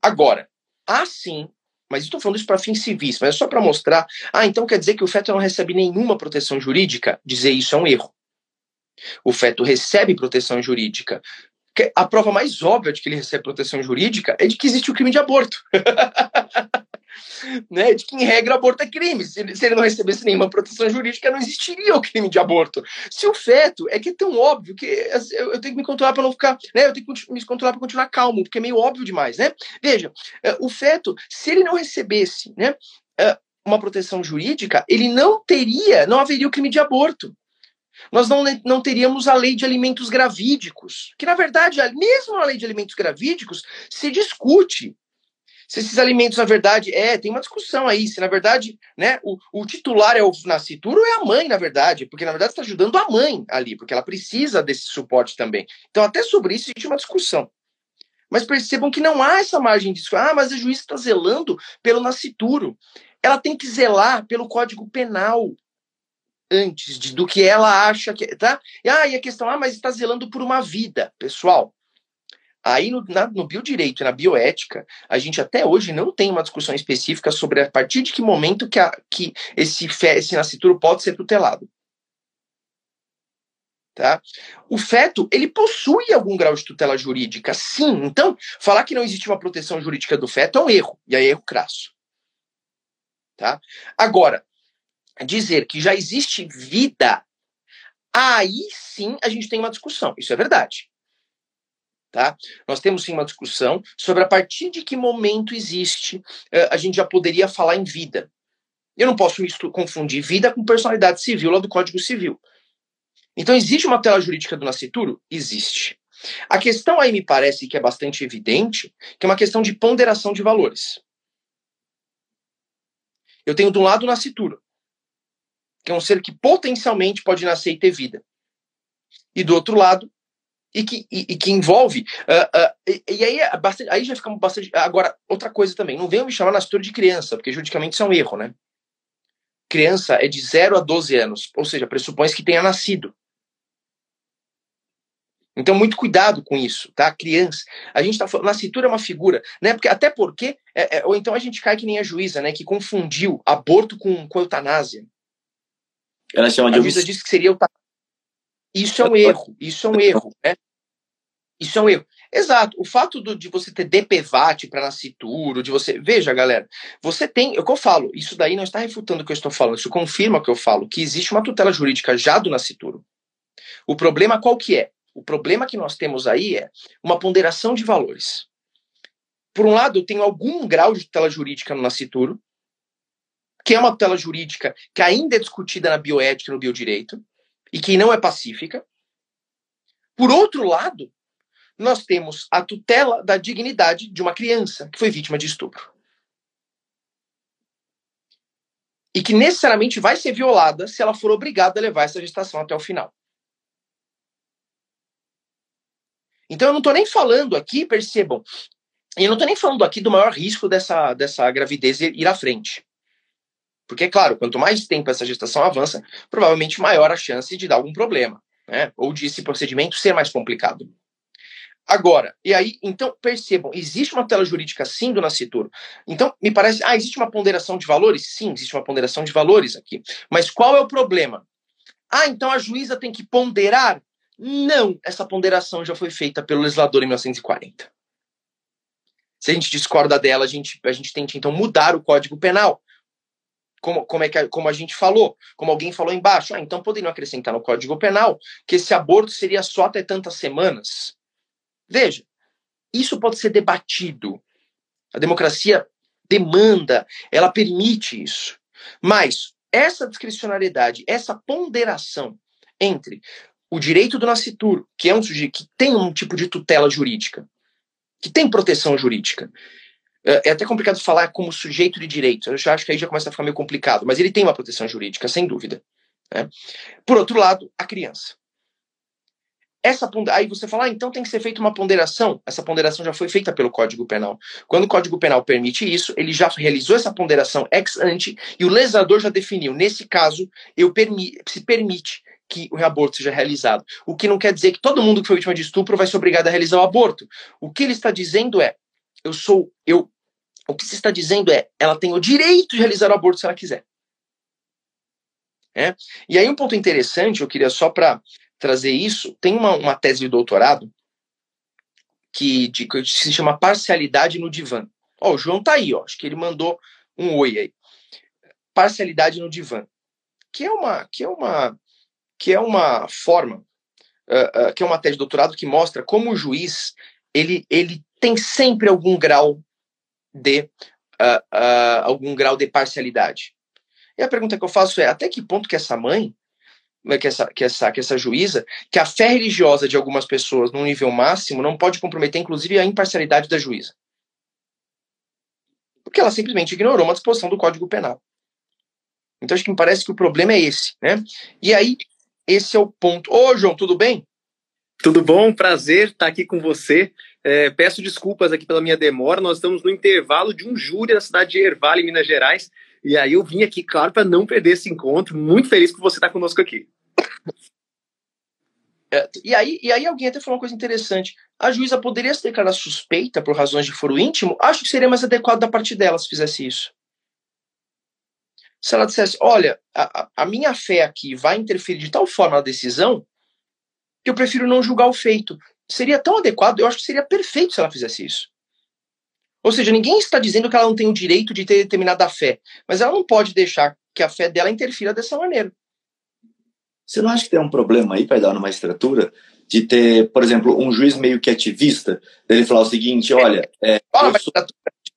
Agora, assim, mas estou falando isso para fins civis, mas é só para mostrar. Ah, então quer dizer que o feto não recebe nenhuma proteção jurídica? Dizer isso é um erro. O feto recebe proteção jurídica a prova mais óbvia de que ele recebe proteção jurídica é de que existe o crime de aborto. [LAUGHS] né? De que, em regra, aborto é crime. Se ele, se ele, não recebesse nenhuma proteção jurídica, não existiria o crime de aborto. Se o feto é que é tão óbvio que eu, eu tenho que me controlar para não ficar. Né? Eu tenho que me controlar para continuar calmo, porque é meio óbvio demais. Né? Veja, eh, o feto, se ele não recebesse né, eh, uma proteção jurídica, ele não teria, não haveria o crime de aborto nós não, não teríamos a lei de alimentos gravídicos, que na verdade, mesmo a lei de alimentos gravídicos, se discute se esses alimentos, na verdade, é, tem uma discussão aí, se na verdade, né, o, o titular é o nascituro ou é a mãe, na verdade, porque na verdade está ajudando a mãe ali, porque ela precisa desse suporte também. Então, até sobre isso existe uma discussão. Mas percebam que não há essa margem de ah, mas a juíza está zelando pelo nascituro. Ela tem que zelar pelo Código Penal antes de, do que ela acha que. Tá? E, ah, e a questão, ah, mas está zelando por uma vida. Pessoal, Aí no, na, no biodireito e na bioética, a gente até hoje não tem uma discussão específica sobre a partir de que momento que, a, que esse, esse nascituro pode ser tutelado. Tá? O feto, ele possui algum grau de tutela jurídica, sim. Então, falar que não existe uma proteção jurídica do feto é um erro, e é erro crasso. Tá? Agora, dizer que já existe vida, aí sim a gente tem uma discussão. Isso é verdade. Tá? Nós temos sim uma discussão sobre a partir de que momento existe, eh, a gente já poderia falar em vida. Eu não posso confundir vida com personalidade civil lá do Código Civil. Então, existe uma tela jurídica do nascituro? Existe. A questão aí me parece que é bastante evidente, que é uma questão de ponderação de valores. Eu tenho de um lado o nascituro, que é um ser que potencialmente pode nascer e ter vida. E do outro lado, e que, e, e que envolve. Uh, uh, e, e, aí, é bastante, aí já fica bastante. Agora, outra coisa também, não venham me chamar nascituro de criança, porque juridicamente isso é um erro, né? Criança é de 0 a 12 anos, ou seja, pressupõe que tenha nascido. Então, muito cuidado com isso, tá? Criança. A gente tá falando, nascitura é uma figura, né? Porque, até porque, é, é, ou então a gente cai que nem a juíza, né? Que confundiu aborto com, com eutanásia. Ela chama de a juíza disse que seria eutanásia. Isso é um erro, isso é um erro, né? Isso é um erro. Exato. O fato do, de você ter DPVAT para nascituro, de você. Veja, galera, você tem. É o que eu falo, isso daí não está refutando o que eu estou falando, isso confirma o que eu falo, que existe uma tutela jurídica já do nascituro. O problema qual que é? O problema que nós temos aí é uma ponderação de valores. Por um lado, eu tenho algum grau de tutela jurídica no nascituro, que é uma tutela jurídica que ainda é discutida na bioética, no biodireito, e que não é pacífica. Por outro lado, nós temos a tutela da dignidade de uma criança que foi vítima de estupro. E que necessariamente vai ser violada se ela for obrigada a levar essa gestação até o final. Então eu não estou nem falando aqui, percebam, eu não estou nem falando aqui do maior risco dessa, dessa gravidez ir à frente. Porque, é claro, quanto mais tempo essa gestação avança, provavelmente maior a chance de dar algum problema, né? Ou de esse procedimento ser mais complicado. Agora, e aí, então, percebam, existe uma tela jurídica sim do nascituro. Então, me parece, ah, existe uma ponderação de valores? Sim, existe uma ponderação de valores aqui. Mas qual é o problema? Ah, então a juíza tem que ponderar não, essa ponderação já foi feita pelo legislador em 1940. Se a gente discorda dela, a gente, a gente tenta então mudar o Código Penal. Como, como, é que, como a gente falou, como alguém falou embaixo, ah, então poderiam acrescentar no Código Penal que esse aborto seria só até tantas semanas. Veja, isso pode ser debatido. A democracia demanda, ela permite isso. Mas essa discricionariedade, essa ponderação entre o direito do nascituro, que é um sujeito que tem um tipo de tutela jurídica, que tem proteção jurídica. É, é até complicado falar como sujeito de direito, eu já acho que aí já começa a ficar meio complicado, mas ele tem uma proteção jurídica, sem dúvida. Né? Por outro lado, a criança. Essa aí você fala, ah, então tem que ser feita uma ponderação. Essa ponderação já foi feita pelo Código Penal. Quando o Código Penal permite isso, ele já realizou essa ponderação ex ante e o legislador já definiu. Nesse caso, eu permi se permite que o aborto seja realizado. O que não quer dizer que todo mundo que foi vítima de estupro vai ser obrigado a realizar o aborto. O que ele está dizendo é: eu sou, eu. O que se está dizendo é, ela tem o direito de realizar o aborto se ela quiser. É? E aí um ponto interessante, eu queria só para trazer isso, tem uma, uma tese de doutorado que, de, que se chama parcialidade no divã. Ó, o João tá aí, ó, acho que ele mandou um oi aí. Parcialidade no divã, que é uma que é uma que é uma forma, uh, uh, que é uma tese de doutorado que mostra como o juiz ele, ele tem sempre algum grau de uh, algum grau de parcialidade. E a pergunta que eu faço é até que ponto que essa mãe, né, que essa, que essa, que essa juíza, que a fé religiosa de algumas pessoas num nível máximo não pode comprometer, inclusive, a imparcialidade da juíza. Porque ela simplesmente ignorou uma disposição do Código Penal. Então acho que me parece que o problema é esse, né? E aí esse é o ponto. Ô, João, tudo bem? Tudo bom? Prazer estar aqui com você. É, peço desculpas aqui pela minha demora. Nós estamos no intervalo de um júri da cidade de Erval, em Minas Gerais. E aí eu vim aqui, claro, para não perder esse encontro. Muito feliz por você estar conosco aqui. é, e, aí, e aí alguém até falou uma coisa interessante. A juíza poderia se declarar suspeita por razões de foro íntimo? Acho que seria mais adequado da parte dela se fizesse isso. Se ela dissesse, olha, a, a minha fé aqui vai interferir de tal forma na decisão que eu prefiro não julgar o feito. Seria tão adequado, eu acho que seria perfeito se ela fizesse isso. Ou seja, ninguém está dizendo que ela não tem o direito de ter determinada fé, mas ela não pode deixar que a fé dela interfira dessa maneira. Você não acha que tem um problema aí, dar numa estrutura, de ter, por exemplo, um juiz meio que ativista, dele falar o seguinte, olha, é, Fala, eu, sou...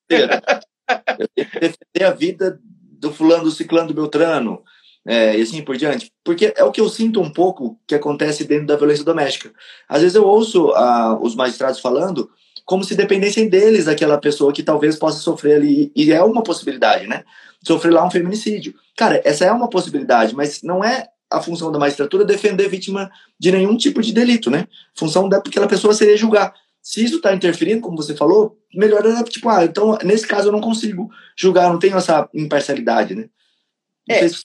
eu tenho que defender a vida do fulano, do ciclano, do Beltrano, é, e assim por diante. Porque é o que eu sinto um pouco que acontece dentro da violência doméstica. Às vezes eu ouço ah, os magistrados falando como se dependessem deles daquela pessoa que talvez possa sofrer ali, e é uma possibilidade, né? Sofrer lá um feminicídio. Cara, essa é uma possibilidade, mas não é a função da magistratura defender vítima de nenhum tipo de delito, né? A função daquela pessoa seria julgar. Se isso está interferindo, como você falou, melhor é tipo, ah, então nesse caso eu não consigo julgar, não tenho essa imparcialidade, né? Não é, se...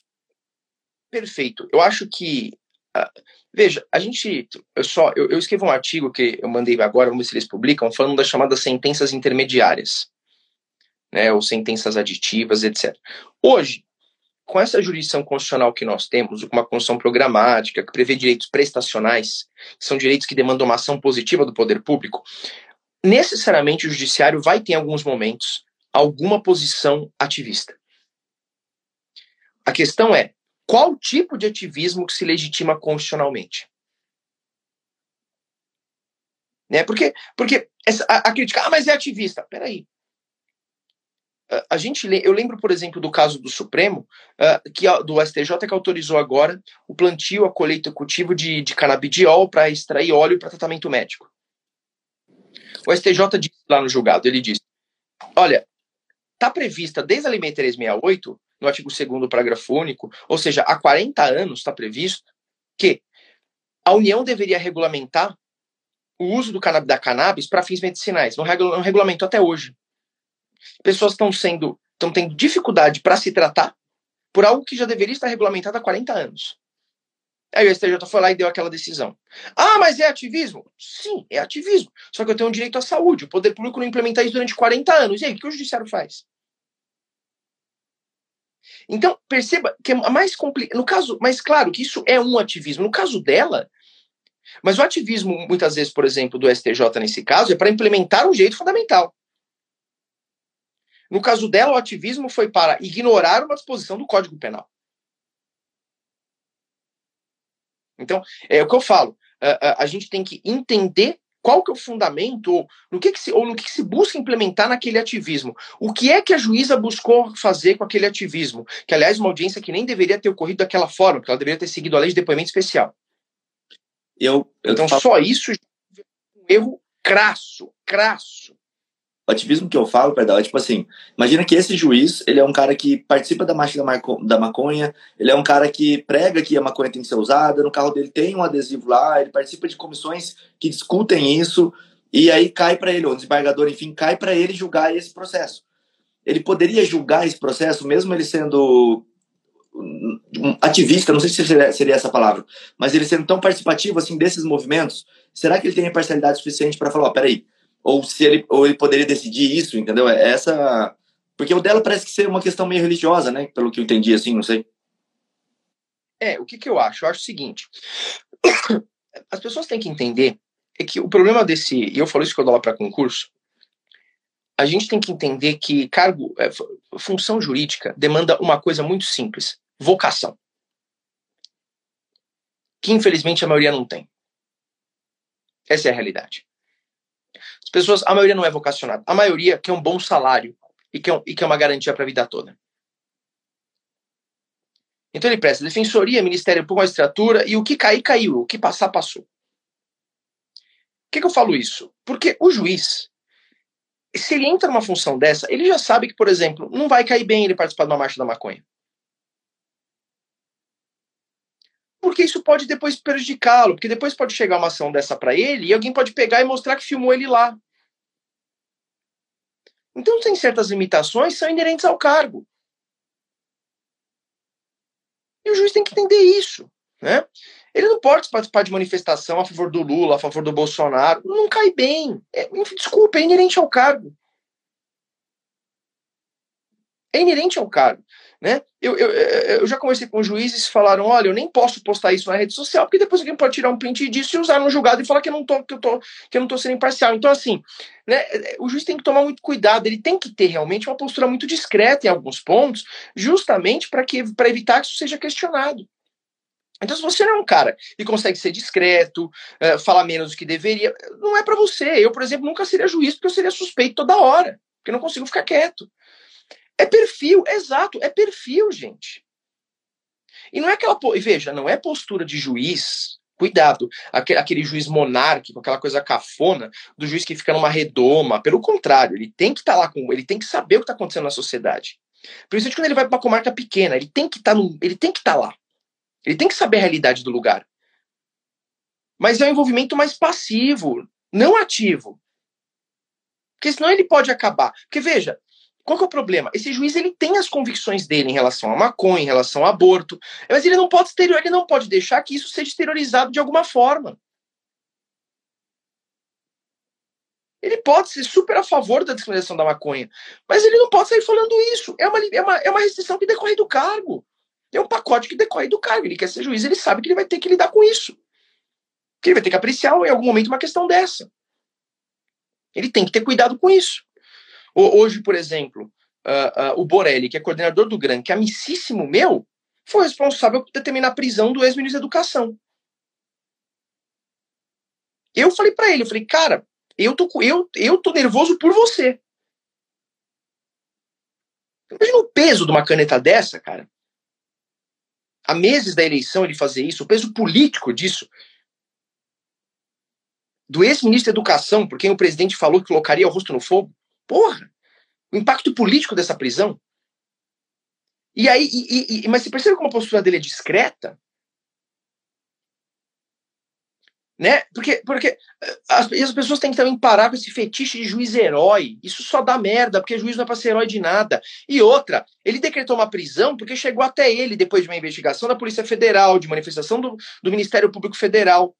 perfeito. Eu acho que uh, veja, a gente, eu só, eu, eu, escrevo um artigo que eu mandei agora, vamos ver se eles publicam, falando das chamadas sentenças intermediárias, né, ou sentenças aditivas, etc. Hoje, com essa jurisdição constitucional que nós temos, com uma construção programática, que prevê direitos prestacionais, que são direitos que demandam uma ação positiva do poder público, necessariamente o judiciário vai ter, em alguns momentos, alguma posição ativista. A questão é, qual tipo de ativismo que se legitima constitucionalmente? Né? Porque, porque essa, a, a crítica, ah, mas é ativista. Peraí, a gente eu lembro por exemplo do caso do Supremo uh, que do STJ que autorizou agora o plantio a colheita e cultivo de, de canabidiol para extrair óleo para tratamento médico o STJ disse lá no julgado ele disse olha está prevista desde a Lei 368 no artigo 2 parágrafo único ou seja há 40 anos está previsto que a União deveria regulamentar o uso do cannabis, da cannabis para fins medicinais não, regula, não regulamento até hoje pessoas estão sendo estão tendo dificuldade para se tratar por algo que já deveria estar regulamentado há 40 anos. Aí o STJ foi lá e deu aquela decisão. Ah, mas é ativismo? Sim, é ativismo. Só que eu tenho um direito à saúde. O poder público não implementa isso durante 40 anos. E aí, o que o judiciário faz? Então, perceba que é mais complicado. No caso, mas claro que isso é um ativismo. No caso dela, mas o ativismo, muitas vezes, por exemplo, do STJ nesse caso, é para implementar um direito fundamental. No caso dela, o ativismo foi para ignorar uma disposição do Código Penal. Então, é o que eu falo. A, a gente tem que entender qual que é o fundamento, ou no que, que se, ou no que, que, se busca implementar naquele ativismo. O que é que a juíza buscou fazer com aquele ativismo? Que, aliás, uma audiência que nem deveria ter ocorrido daquela forma, porque ela deveria ter seguido a lei de depoimento especial. Eu, eu então, falo... só isso é um erro crasso, crasso. Ativismo que eu falo, perdão, é tipo assim, imagina que esse juiz, ele é um cara que participa da marcha da maconha, ele é um cara que prega que a maconha tem que ser usada, no carro dele tem um adesivo lá, ele participa de comissões que discutem isso, e aí cai para ele, o desembargador, enfim, cai para ele julgar esse processo. Ele poderia julgar esse processo, mesmo ele sendo um ativista, não sei se seria, essa palavra, mas ele sendo tão participativo assim desses movimentos, será que ele tem a parcialidade suficiente para falar, ó, peraí, ou se ele ou ele poderia decidir isso, entendeu? É essa porque o dela parece que ser uma questão meio religiosa, né? Pelo que eu entendi, assim, não sei. É, o que, que eu acho? Eu acho o seguinte: [COUGHS] as pessoas têm que entender é que o problema desse, e eu falo isso quando eu dou para concurso, a gente tem que entender que cargo, é, função jurídica demanda uma coisa muito simples: vocação. Que infelizmente a maioria não tem. Essa é a realidade. As pessoas, a maioria não é vocacionada. A maioria quer um bom salário e quer, um, e quer uma garantia para a vida toda. Então ele presta defensoria, Ministério Público, magistratura, e o que cair, caiu. O que passar, passou. Por que, que eu falo isso? Porque o juiz, se ele entra numa função dessa, ele já sabe que, por exemplo, não vai cair bem ele participar de uma marcha da maconha. Porque isso pode depois prejudicá-lo, porque depois pode chegar uma ação dessa para ele e alguém pode pegar e mostrar que filmou ele lá. Então, tem certas limitações que são inerentes ao cargo. E o juiz tem que entender isso. Né? Ele não pode participar de manifestação a favor do Lula, a favor do Bolsonaro. Não cai bem. É, desculpa, é inerente ao cargo. É inerente ao cargo. Né? Eu, eu, eu já conversei com juízes que falaram: olha, eu nem posso postar isso na rede social, porque depois alguém pode tirar um print disso e usar no julgado e falar que eu não tô, que eu tô, que eu não tô sendo imparcial. Então, assim, né, o juiz tem que tomar muito cuidado, ele tem que ter realmente uma postura muito discreta em alguns pontos, justamente para evitar que isso seja questionado. Então, se você não é um cara que consegue ser discreto, uh, falar menos do que deveria, não é para você. Eu, por exemplo, nunca seria juiz porque eu seria suspeito toda hora, porque eu não consigo ficar quieto. É perfil, exato, é perfil, gente. E não é aquela. E veja, não é postura de juiz. Cuidado, aquele, aquele juiz monárquico, aquela coisa cafona do juiz que fica numa redoma. Pelo contrário, ele tem que estar tá lá com. Ele tem que saber o que está acontecendo na sociedade. Principalmente quando ele vai para uma comarca pequena, ele tem que tá estar tá lá. Ele tem que saber a realidade do lugar. Mas é um envolvimento mais passivo, não ativo. Porque senão ele pode acabar. Porque veja, qual que é o problema? Esse juiz ele tem as convicções dele em relação a maconha, em relação ao aborto, mas ele não pode exterior, ele não pode deixar que isso seja exteriorizado de alguma forma. Ele pode ser super a favor da descriminalização da maconha, mas ele não pode sair falando isso. É uma, é uma, é uma restrição que decorre do cargo. É um pacote que decorre do cargo. Ele quer ser juiz, ele sabe que ele vai ter que lidar com isso. Que ele vai ter que apreciar em algum momento uma questão dessa. Ele tem que ter cuidado com isso. Hoje, por exemplo, uh, uh, o Borelli, que é coordenador do GRAN, que é amicíssimo meu, foi responsável por determinar a prisão do ex-ministro da Educação. Eu falei para ele, eu falei, cara, eu tô, eu, eu tô nervoso por você. Imagina o peso de uma caneta dessa, cara. Há meses da eleição ele fazer isso, o peso político disso. Do ex-ministro da Educação, por quem o presidente falou que colocaria o rosto no fogo. Porra! O impacto político dessa prisão. E aí, e, e, mas você percebe como a postura dele é discreta? Né? Porque, porque eh, as, as pessoas têm que também parar com esse fetiche de juiz herói. Isso só dá merda, porque juiz não é para ser herói de nada. E outra, ele decretou uma prisão porque chegou até ele depois de uma investigação da Polícia Federal, de manifestação do, do Ministério Público Federal.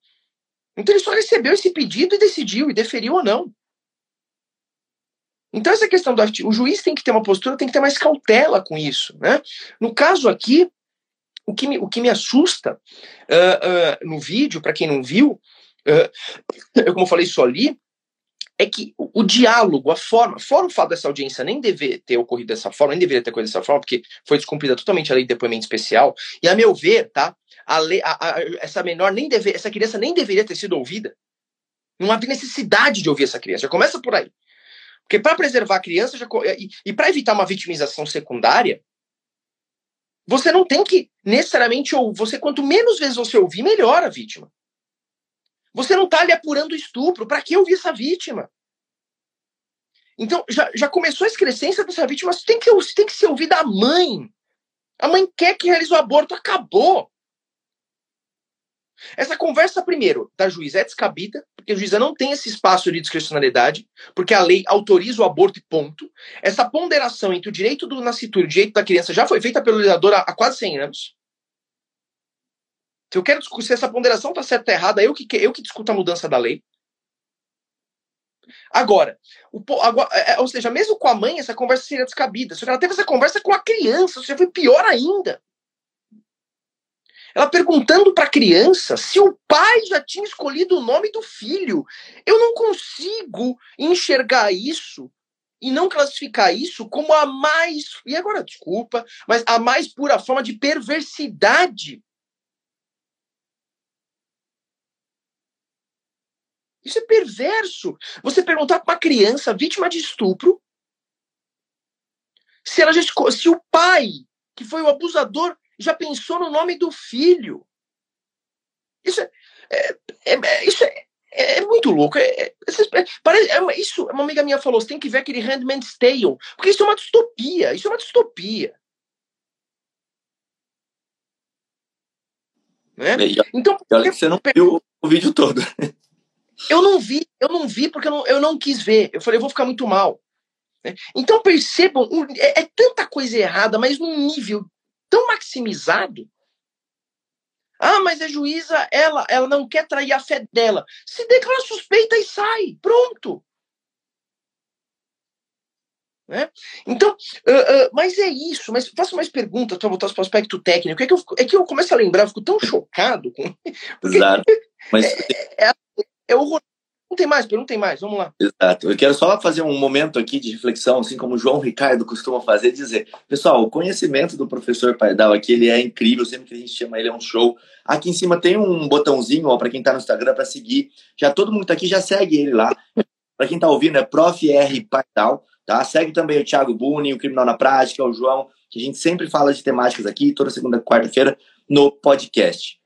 Então ele só recebeu esse pedido e decidiu, e deferiu ou não. Então, essa questão do o juiz tem que ter uma postura, tem que ter mais cautela com isso. Né? No caso aqui, o que me, o que me assusta uh, uh, no vídeo, para quem não viu, uh, [LAUGHS] eu, como falei só ali, é que o, o, diálogo, a forma, fora o fato dessa audiência nem dever ter ocorrido dessa forma, nem deveria ter ocorrido dessa forma, porque foi descumprida totalmente a lei de depoimento especial, e a meu ver, tá, a lei, a, a, essa menor nem deve, essa criança nem deveria ter sido ouvida. Não havia necessidade de ouvir essa criança. Já começa por aí. Porque para preservar a criança já, e, e para evitar uma vitimização secundária, você não tem que necessariamente ou você quanto menos vezes você ouvir, melhor a vítima. Você não está ali apurando estupro. Para que ouvir essa vítima? Então, já, já começou a excrescência dessa vítima. Você tem, que, você tem que se ouvir da mãe. A mãe quer que realize o aborto. Acabou. Essa conversa, primeiro, da juíza é descabida, porque a juíza não tem esse espaço de discrecionalidade, porque a lei autoriza o aborto e ponto. Essa ponderação entre o direito do nascituro e o direito da criança já foi feita pelo legislador há, quase 100 anos. Se eu quero discutir se essa ponderação está certa ou errada, eu que, eu que discuto a mudança da lei. Agora, o, agora, é, é, ou seja, mesmo com a mãe, essa conversa seria descabida. Só que ela teve essa conversa com a criança, ou seja, foi pior ainda. Ela perguntando para a criança se o pai já tinha escolhido o nome do filho. Eu não consigo enxergar isso e não classificar isso como a mais, e agora desculpa, mas a mais pura forma de perversidade. Isso é perverso. Você perguntar para uma criança vítima de estupro se ela já se o pai, que foi o abusador, já pensou no nome do filho. Isso é, é, é, é isso é, é, muito louco. É, é, parece, é uma, isso, uma amiga minha falou: você tem que ver aquele Handmaid's Tale, porque isso é uma distopia. Isso é uma distopia. Né? Então, você não viu o vídeo todo. [LAUGHS] Eu não vi, eu não vi porque eu não, eu não quis ver. Eu falei, eu vou ficar muito mal. Né? Então percebam, é, é, tanta coisa errada, mas num nível tão maximizado. Ah, mas a juíza, ela, ela não quer trair a fé dela. Se declara suspeita e sai. Pronto. Né? Então, uh, uh, mas é isso. Mas faço mais perguntas para voltar para o aspecto técnico. É que, eu, é que eu começo a lembrar, eu fico tão chocado com. Exato. [LAUGHS] Mas... É, é, é horroroso não tem mais, perguntem mais, vamos lá. Exato. Eu quero só fazer um momento aqui de reflexão, assim como o João Ricardo costuma fazer, dizer, pessoal, o conhecimento do professor Pardal aqui, ele é incrível, sempre que a gente chama ele é um show. Aqui em cima tem um botãozinho, ó, para quem tá no Instagram para seguir. Já todo mundo tá aqui já segue ele lá. para quem tá ouvindo é Prof R Pardal, tá? Segue também o Thiago Buni, o Criminal na Prática, o João, que a gente sempre fala de temáticas aqui toda segunda quarta-feira no podcast.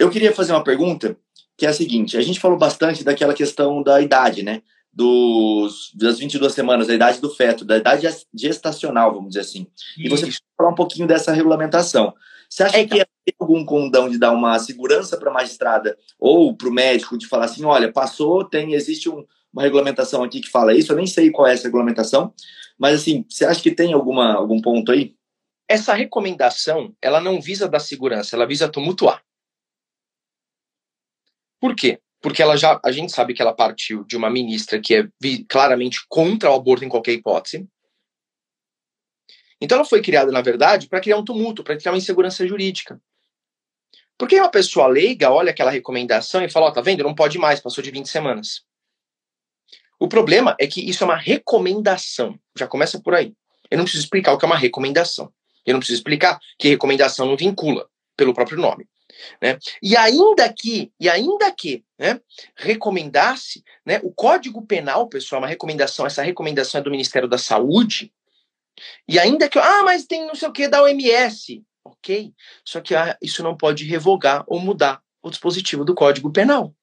Eu queria fazer uma pergunta que é a seguinte: a gente falou bastante daquela questão da idade, né? Dos, das 22 semanas, da idade do feto, da idade gestacional, vamos dizer assim. E você falar um pouquinho dessa regulamentação. Você acha é, que tem algum condão de dar uma segurança para a magistrada ou para o médico de falar assim, olha, passou, tem, existe um, uma regulamentação aqui que fala isso, eu nem sei qual é essa regulamentação, mas assim, você acha que tem alguma, algum ponto aí? Essa recomendação, ela não visa dar segurança, ela visa tumultuar. Por quê? Porque ela já, a gente sabe que ela partiu de uma ministra que é claramente contra o aborto em qualquer hipótese. Então ela foi criada, na verdade, para criar um tumulto, para criar uma insegurança jurídica. Porque uma pessoa leiga olha aquela recomendação e fala: Ó, oh, tá vendo? Não pode mais, passou de 20 semanas. O problema é que isso é uma recomendação. Já começa por aí. Eu não preciso explicar o que é uma recomendação. Eu não preciso explicar que recomendação não vincula, pelo próprio nome. Né? E ainda que, e ainda que né, recomendasse, né, o Código Penal, pessoal, uma recomendação, essa recomendação é do Ministério da Saúde, e ainda que, ah, mas tem não sei o que da OMS, ok, só que ah, isso não pode revogar ou mudar o dispositivo do Código Penal.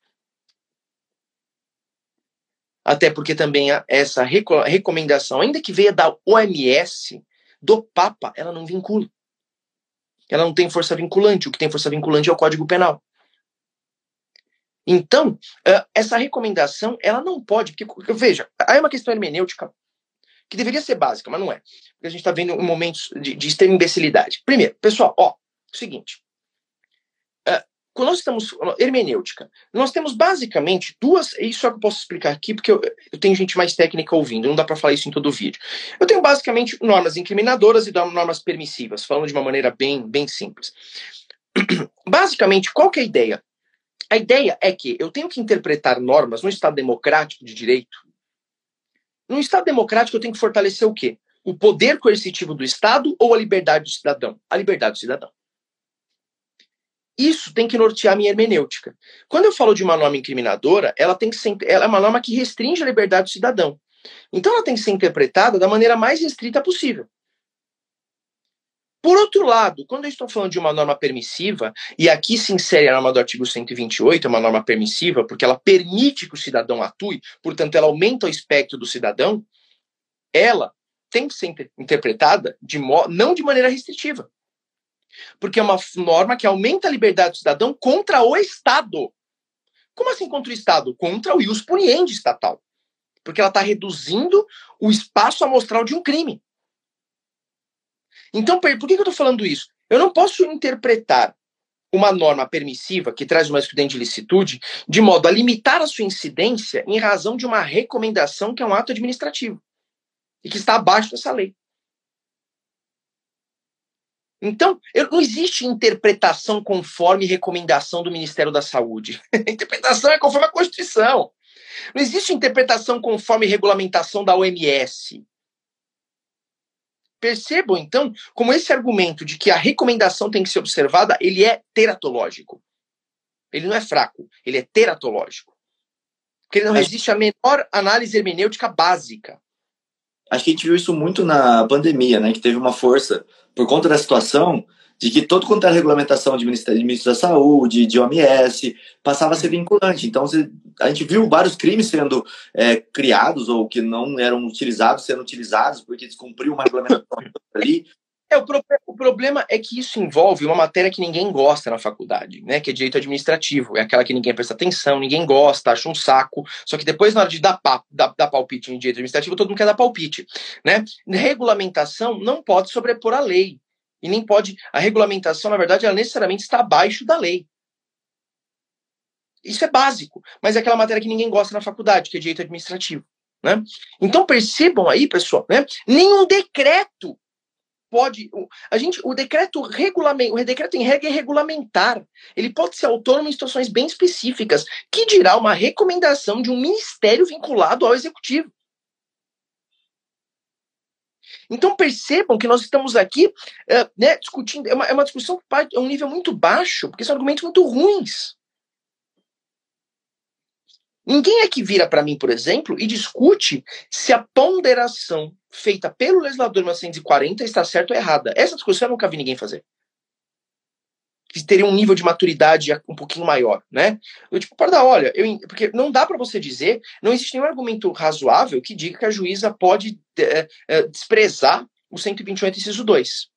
Até porque também essa recomendação, ainda que venha da OMS, do Papa, ela não vincula ela não tem força vinculante. O que tem força vinculante é o Código Penal. Então, essa recomendação, ela não pode, porque, veja, aí é uma questão hermenêutica que deveria ser básica, mas não é. Porque a gente está vendo momentos de, de extrema imbecilidade. Primeiro, pessoal, ó, seguinte, quando nós estamos hermenêutica, nós temos basicamente duas, isso é que eu posso explicar aqui, porque eu, eu tenho gente mais técnica ouvindo, não dá para falar isso em todo o vídeo. Eu tenho basicamente normas incriminadoras e normas permissivas, falando de uma maneira bem, bem simples. [CLEARS THROAT] Basicamente, qual que é a ideia? A ideia é que eu tenho que interpretar normas no Estado democrático de direito. No Estado democrático, eu tenho que fortalecer o quê? O poder coercitivo do Estado ou a liberdade do cidadão? A liberdade do cidadão. Isso tem que nortear minha hermenêutica. Quando eu falo de uma norma incriminadora, ela tem que ser, ela é uma norma que restringe a liberdade do cidadão. Então ela tem que ser interpretada da maneira mais restrita possível. Por outro lado, quando eu estou falando de uma norma permissiva, e aqui se insere a norma do artigo 128, é uma norma permissiva, porque ela permite que o cidadão atue, portanto, ela aumenta o espectro do cidadão, ela tem que ser interpretada de não de maneira restritiva. Porque é uma norma que aumenta a liberdade do cidadão contra o Estado. Como assim contra o Estado? Contra o ius puniendi estatal. Porque ela está reduzindo o espaço amostral de um crime. Então, por que, eu estou falando isso? Eu não posso interpretar uma norma permissiva que traz uma excludente de licitude de modo a limitar a sua incidência em razão de uma recomendação que é um ato administrativo e que está abaixo dessa lei. Então, eu, não existe interpretação conforme recomendação do Ministério da Saúde. [LAUGHS] interpretação é conforme a Constituição. Não existe interpretação conforme regulamentação da OMS. Percebam, então, como esse argumento de que a recomendação tem que ser observada, ele é teratológico. Ele não é fraco, ele é teratológico. Porque ele não resiste à menor análise hermenêutica básica. Acho que a gente viu isso muito na pandemia, né? Que teve uma força por conta da situação de que todo quanto era regulamentação de Ministério, de Ministro da Saúde, de OMS, passava a ser vinculante. Então, a gente viu vários crimes sendo é, criados ou que não eram utilizados, sendo utilizados porque descumpriu uma regulamentação ali. É, o, pro, o, problema é que isso envolve uma matéria que ninguém gosta na faculdade, né? Que é direito administrativo. É aquela que ninguém presta atenção, ninguém gosta, acha um saco. Só que depois, na hora de dar, pa, dar, dar palpite em direito administrativo, todo mundo quer dar palpite, né? Regulamentação não pode sobrepor a lei. E nem pode. A regulamentação, na verdade, ela necessariamente está abaixo da lei. Isso é básico, mas é aquela matéria que ninguém gosta na faculdade, que é direito administrativo. Né? Então percebam aí, pessoal, né? nenhum decreto pode. A gente, o decreto regulamento, o decreto em regra é regulamentar. Ele pode ser autônomo em situações bem específicas, que dirá uma recomendação de um ministério vinculado ao executivo. Então percebam que nós estamos aqui uh, né, discutindo, é uma, é uma discussão é um nível muito baixo, porque são argumentos muito ruins. Ninguém é que vira para mim, por exemplo, e discute se a ponderação feita pelo legislador 1940 está certa ou errada. Essa discussão eu nunca vi ninguém fazer. Que teria um nível de maturidade um pouquinho maior, né? Eu, tipo, para olha, eu, porque não dá para você dizer, não existe nenhum argumento razoável que diga que a juíza pode é, é, desprezar o 128, inciso 2.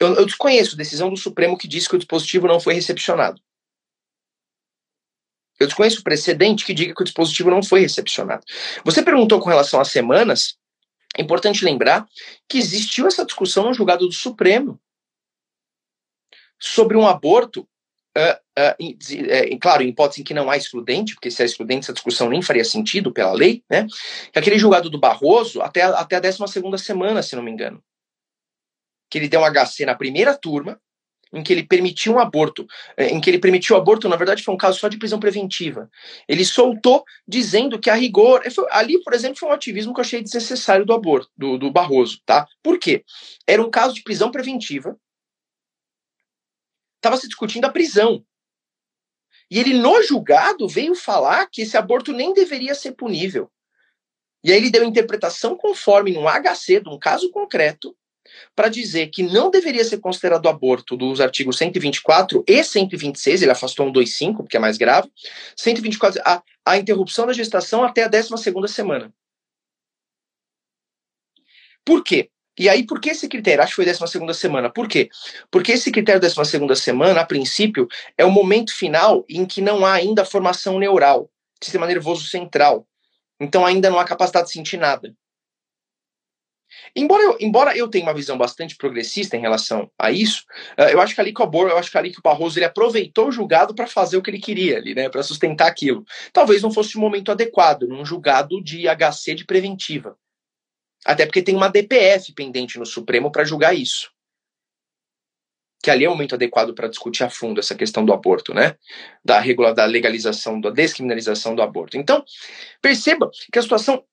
Eu, eu desconheço decisão do Supremo que diz que o dispositivo não foi recepcionado. Eu desconheço o precedente que diga que o dispositivo não foi recepcionado. Você perguntou com relação às semanas. É importante lembrar que existiu essa discussão no julgado do Supremo sobre um aborto, uh, uh, em, uh, claro, em hipótese em que não há excludente, porque se há excludente, essa discussão nem faria sentido pela lei, né? Aquele julgado do Barroso, até, até a 12 semana, se não me engano. Que ele deu um HC na primeira turma, em que ele permitiu um aborto, eh, em que ele permitiu o aborto, na verdade foi um caso só de prisão preventiva. Ele soltou dizendo que a rigor, eh, ali, por exemplo, foi um ativismo que eu achei desnecessário do aborto, do, do Barroso, tá? Por quê? Era um caso de prisão preventiva, estava se discutindo a prisão. E ele, no julgado, veio falar que esse aborto nem deveria ser punível. E aí ele deu interpretação conforme num HC de um caso concreto, para dizer que não deveria ser considerado aborto dos artigos 124 e 126, ele afastou um 25, porque é mais grave, 124, a, a interrupção da gestação até a 12ª semana. Por quê? E aí, por que esse critério? Acho que foi 12 semana. Por quê? Porque esse critério 12 semana, a princípio, é o momento final em que não há ainda formação neural, sistema nervoso central. Então, ainda não há capacidade de sentir nada. Embora eu, embora eu tenha uma visão bastante progressista em relação a isso, uh, eu acho que ali que o Bor, eu acho que ali que o Barroso ele aproveitou o julgado para fazer o que ele queria ali, né, para sustentar aquilo. Talvez não fosse o momento adequado num julgado de HC de preventiva. Até porque tem uma DPF pendente no Supremo para julgar isso. Que ali é o momento adequado para discutir a fundo essa questão do aborto, né? Da, regula da legalização, da descriminalização do aborto. Então, perceba que a situação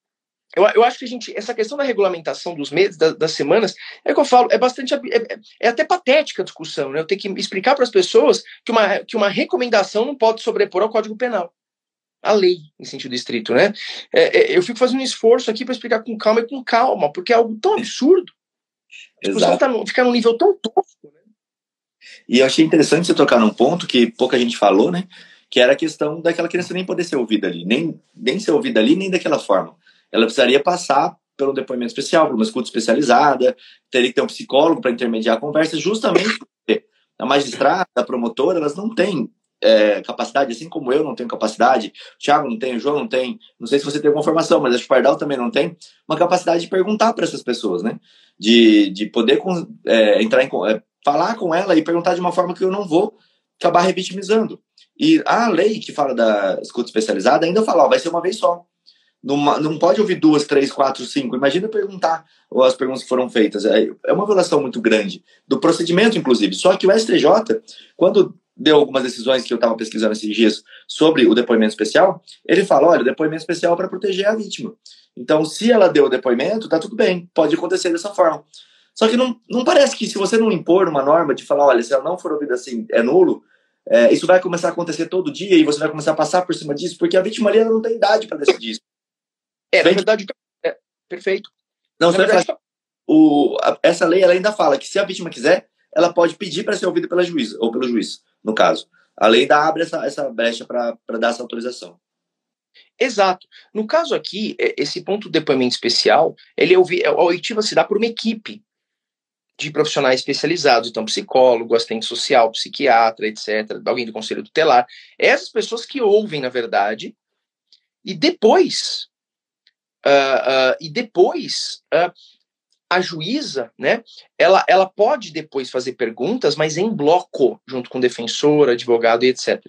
eu, eu acho que a gente, essa questão da regulamentação dos meses, da, das semanas, é que eu falo, é bastante, é, é, é até patética a discussão, né? Eu tenho que explicar para as pessoas que uma, que uma recomendação não pode sobrepor ao Código Penal. A lei, em sentido estrito, né? É, é, eu fico fazendo um esforço aqui para explicar com calma e com calma, porque é algo tão absurdo. A discussão tá fica num nível tão tosco, né? E eu achei interessante você tocar num ponto que pouca gente falou, né? Que era a questão daquela criança nem poder ser ouvida ali, nem, nem ser ouvida ali, nem daquela forma ela precisaria passar pelo depoimento especial, por uma escuta especializada, teria que ter um psicólogo para intermediar a conversa, justamente porque a magistrada, a promotora, elas não têm é, capacidade, assim como eu não tenho capacidade, o Thiago não tem, o João não tem, não sei se você tem alguma formação, mas acho que o Pardal também não tem, uma capacidade de perguntar para essas pessoas, né? De, de poder é, entrar em. É, falar com ela e perguntar de uma forma que eu não vou acabar revitimizando. E a lei que fala da escuta especializada ainda fala, ó, vai ser uma vez só. Numa, não pode ouvir duas, três, quatro, cinco. Imagina perguntar ou as perguntas que foram feitas. É, é uma violação muito grande do procedimento, inclusive. Só que o STJ, quando deu algumas decisões que eu estava pesquisando esses dias sobre o depoimento especial, ele fala: olha, o depoimento especial é para proteger a vítima. Então, se ela deu o depoimento, tá tudo bem, pode acontecer dessa forma. Só que não, não parece que se você não impor uma norma de falar, olha, se ela não for ouvida assim, é nulo, é, isso vai começar a acontecer todo dia e você vai começar a passar por cima disso, porque a vítima ali não tem idade para decidir isso. É, na verdade, é, perfeito. Não, você verdade, o, a, essa lei ela ainda fala que se a vítima quiser, ela pode pedir para ser ouvida pela juíza, ou pelo juiz, no caso. A lei ainda abre essa, essa brecha para dar essa autorização. Exato. No caso aqui, é, esse ponto do depoimento especial, ele é, a oitiva se dá por uma equipe de profissionais especializados, então psicólogo, assistente social, psiquiatra, etc., alguém do conselho tutelar. Essas pessoas que ouvem, na verdade, e depois Uh, e depois uh, a juíza, né, ela, ela pode depois fazer perguntas, mas em bloco, junto com defensor, advogado e etc.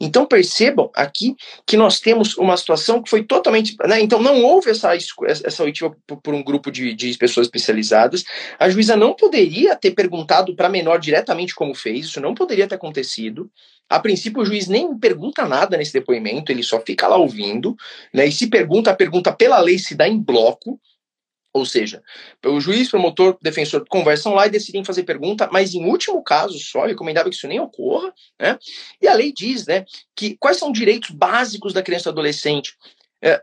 Então percebam aqui que nós temos uma situação que foi totalmente. Né, então não houve essa, essa oitiva por, um grupo de, de pessoas especializadas. A juíza não poderia ter perguntado para menor diretamente como fez, isso não poderia ter acontecido. A princípio, o juiz nem pergunta nada nesse depoimento, ele só fica lá ouvindo, né? E se pergunta, a pergunta pela lei se dá em bloco. Ou seja, o juiz, promotor, defensor conversam lá e decidem fazer pergunta, mas em último caso só, é recomendável que isso nem ocorra, né? E a lei diz, né, que quais são os direitos básicos da criança e do adolescente? É,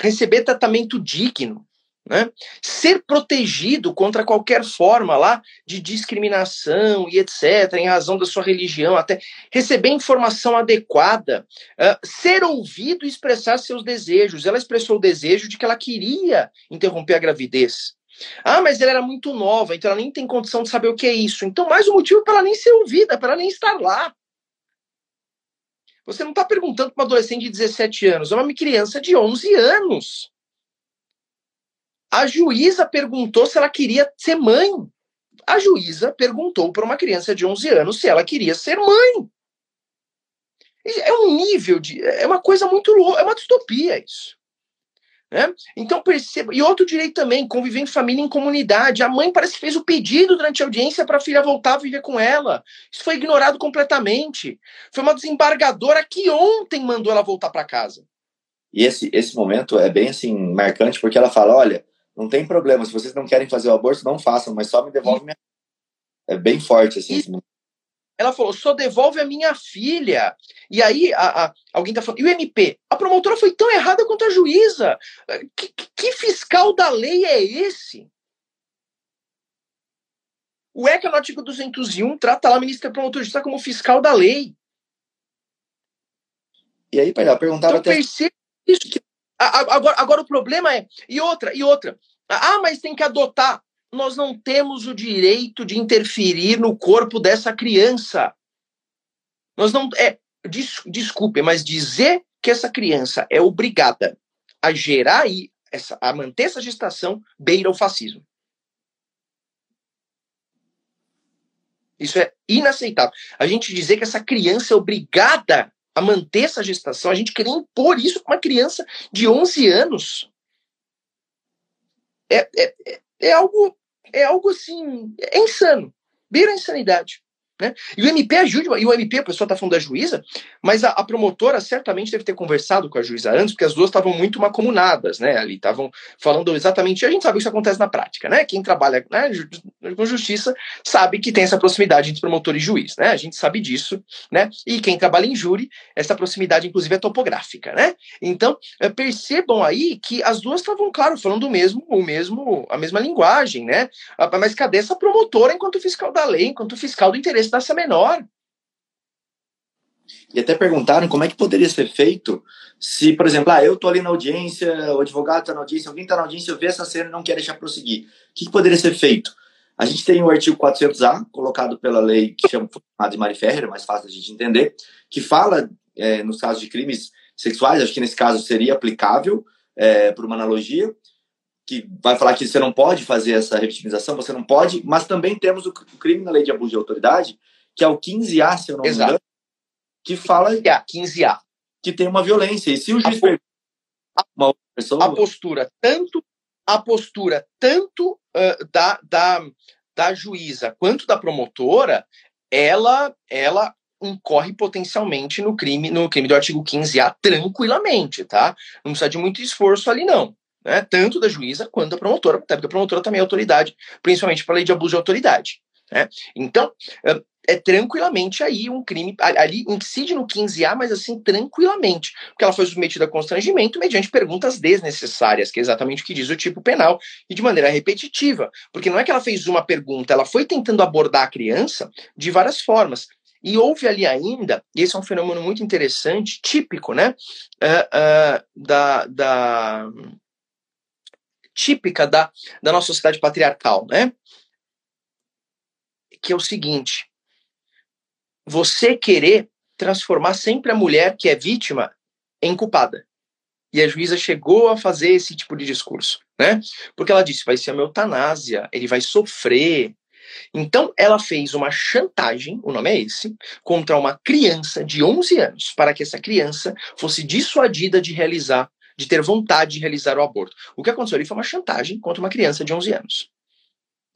receber tratamento digno, né? Ser protegido contra qualquer forma lá de discriminação e etc., em razão da sua religião, até receber informação adequada, uh, ser ouvido e expressar seus desejos. Ela expressou o desejo de que ela queria interromper a gravidez. Ah, mas ela era muito nova, então ela nem tem condição de saber o que é isso. Então, mais um motivo para ela nem ser ouvida, para ela nem estar lá. Você não está perguntando para uma adolescente de 17 anos, é uma criança de 11 anos. A juíza perguntou se ela queria ser mãe. A juíza perguntou para uma criança de 11 anos se ela queria ser mãe. É um nível de. É uma coisa muito louca, é uma distopia isso. Né? Então perceba. E outro direito também, conviver em família em comunidade. A mãe parece que fez o pedido durante a audiência para a filha voltar a viver com ela. Isso foi ignorado completamente. Foi uma desembargadora que ontem mandou ela voltar para casa. E esse, esse momento é bem assim marcante, porque ela fala: olha, não tem problema, se vocês não querem fazer o aborto, não façam, mas só me devolve minha. É bem forte, assim. E... Ela falou, só devolve a minha filha. E aí, a, a, alguém tá falando, e o MP? A promotora foi tão errada quanto a juíza. Que, que fiscal da lei é esse? O ECA, no artigo 201, trata lá a ministra promotora de justiça como fiscal da lei. E aí, pai, perguntava então, até. Percebe isso que Agora, agora o problema é. E outra, e outra. Ah, mas tem que adotar. Nós não temos o direito de interferir no corpo dessa criança. Nós não. É, des, desculpe, mas dizer que essa criança é obrigada a gerar aí, essa, a manter essa gestação, beira o fascismo. Isso é inaceitável. A gente dizer que essa criança é obrigada a manter essa gestação, a gente querer impor isso para uma criança de 11 anos. É, é, é, é algo é algo assim, é insano, beira a insanidade. Né? E o MP ajude, e o MP, a pessoa está falando da juíza, mas a, a, promotora certamente deve ter conversado com a juíza antes, porque as duas estavam muito macomunadas, né? Ali estavam falando exatamente, a gente sabe que isso acontece na prática, né? Quem trabalha né, com justiça sabe que tem essa proximidade entre promotor e juiz, né? A gente sabe disso, né? E quem trabalha em júri, essa proximidade, inclusive, é topográfica, né? Então, é, percebam aí que as duas estavam, claro, falando o mesmo, o mesmo, a mesma linguagem, né? Ah, mas cadê essa promotora enquanto fiscal da lei, enquanto fiscal do interesse distância menor. E até perguntaram como é que poderia ser feito se, por exemplo, ah, eu estou ali na audiência, o advogado está na audiência, alguém está na audiência, eu vejo essa cena e não quer deixar prosseguir. O que, que, poderia ser feito? A gente tem o artigo 400A, colocado pela lei que chama de Mari é mais fácil a gente entender, que fala, é, nos casos de crimes sexuais, acho que nesse caso seria aplicável, é, por uma analogia, que vai falar que você não pode fazer essa revitimização, você não pode, mas também temos o crime na lei de abuso de autoridade, que é o 15A, se eu não me engano, que fala 15A. que tem uma violência. E se o juiz a, uma outra pessoa... a postura tanto a postura tanto uh, da, da, da juíza quanto da promotora, ela ela incorre potencialmente no crime no crime do artigo 15A tranquilamente, tá? Não precisa de muito esforço ali não né, tanto da juíza quanto da promotora, até porque a promotora também é autoridade, principalmente para a lei de abuso de autoridade. Né? Então, é, é tranquilamente aí um crime, ali incide no 15A, mas assim, tranquilamente, porque ela foi submetida a constrangimento mediante perguntas desnecessárias, que é exatamente o que diz o tipo penal, e de maneira repetitiva, porque não é que ela fez uma pergunta, ela foi tentando abordar a criança de várias formas. E houve ali ainda, e esse é um fenômeno muito interessante, típico, né, uh, uh, da, da típica da, da nossa sociedade patriarcal, né? Que é o seguinte: você querer transformar sempre a mulher que é vítima em culpada. E a juíza chegou a fazer esse tipo de discurso, né? Porque ela disse: vai ser uma eutanásia, ele vai sofrer. Então, ela fez uma chantagem, o nome é esse, contra uma criança de 11 anos, para que essa criança fosse dissuadida de realizar, de ter vontade de realizar o aborto. O que aconteceu ali foi uma chantagem contra uma criança de 11 anos,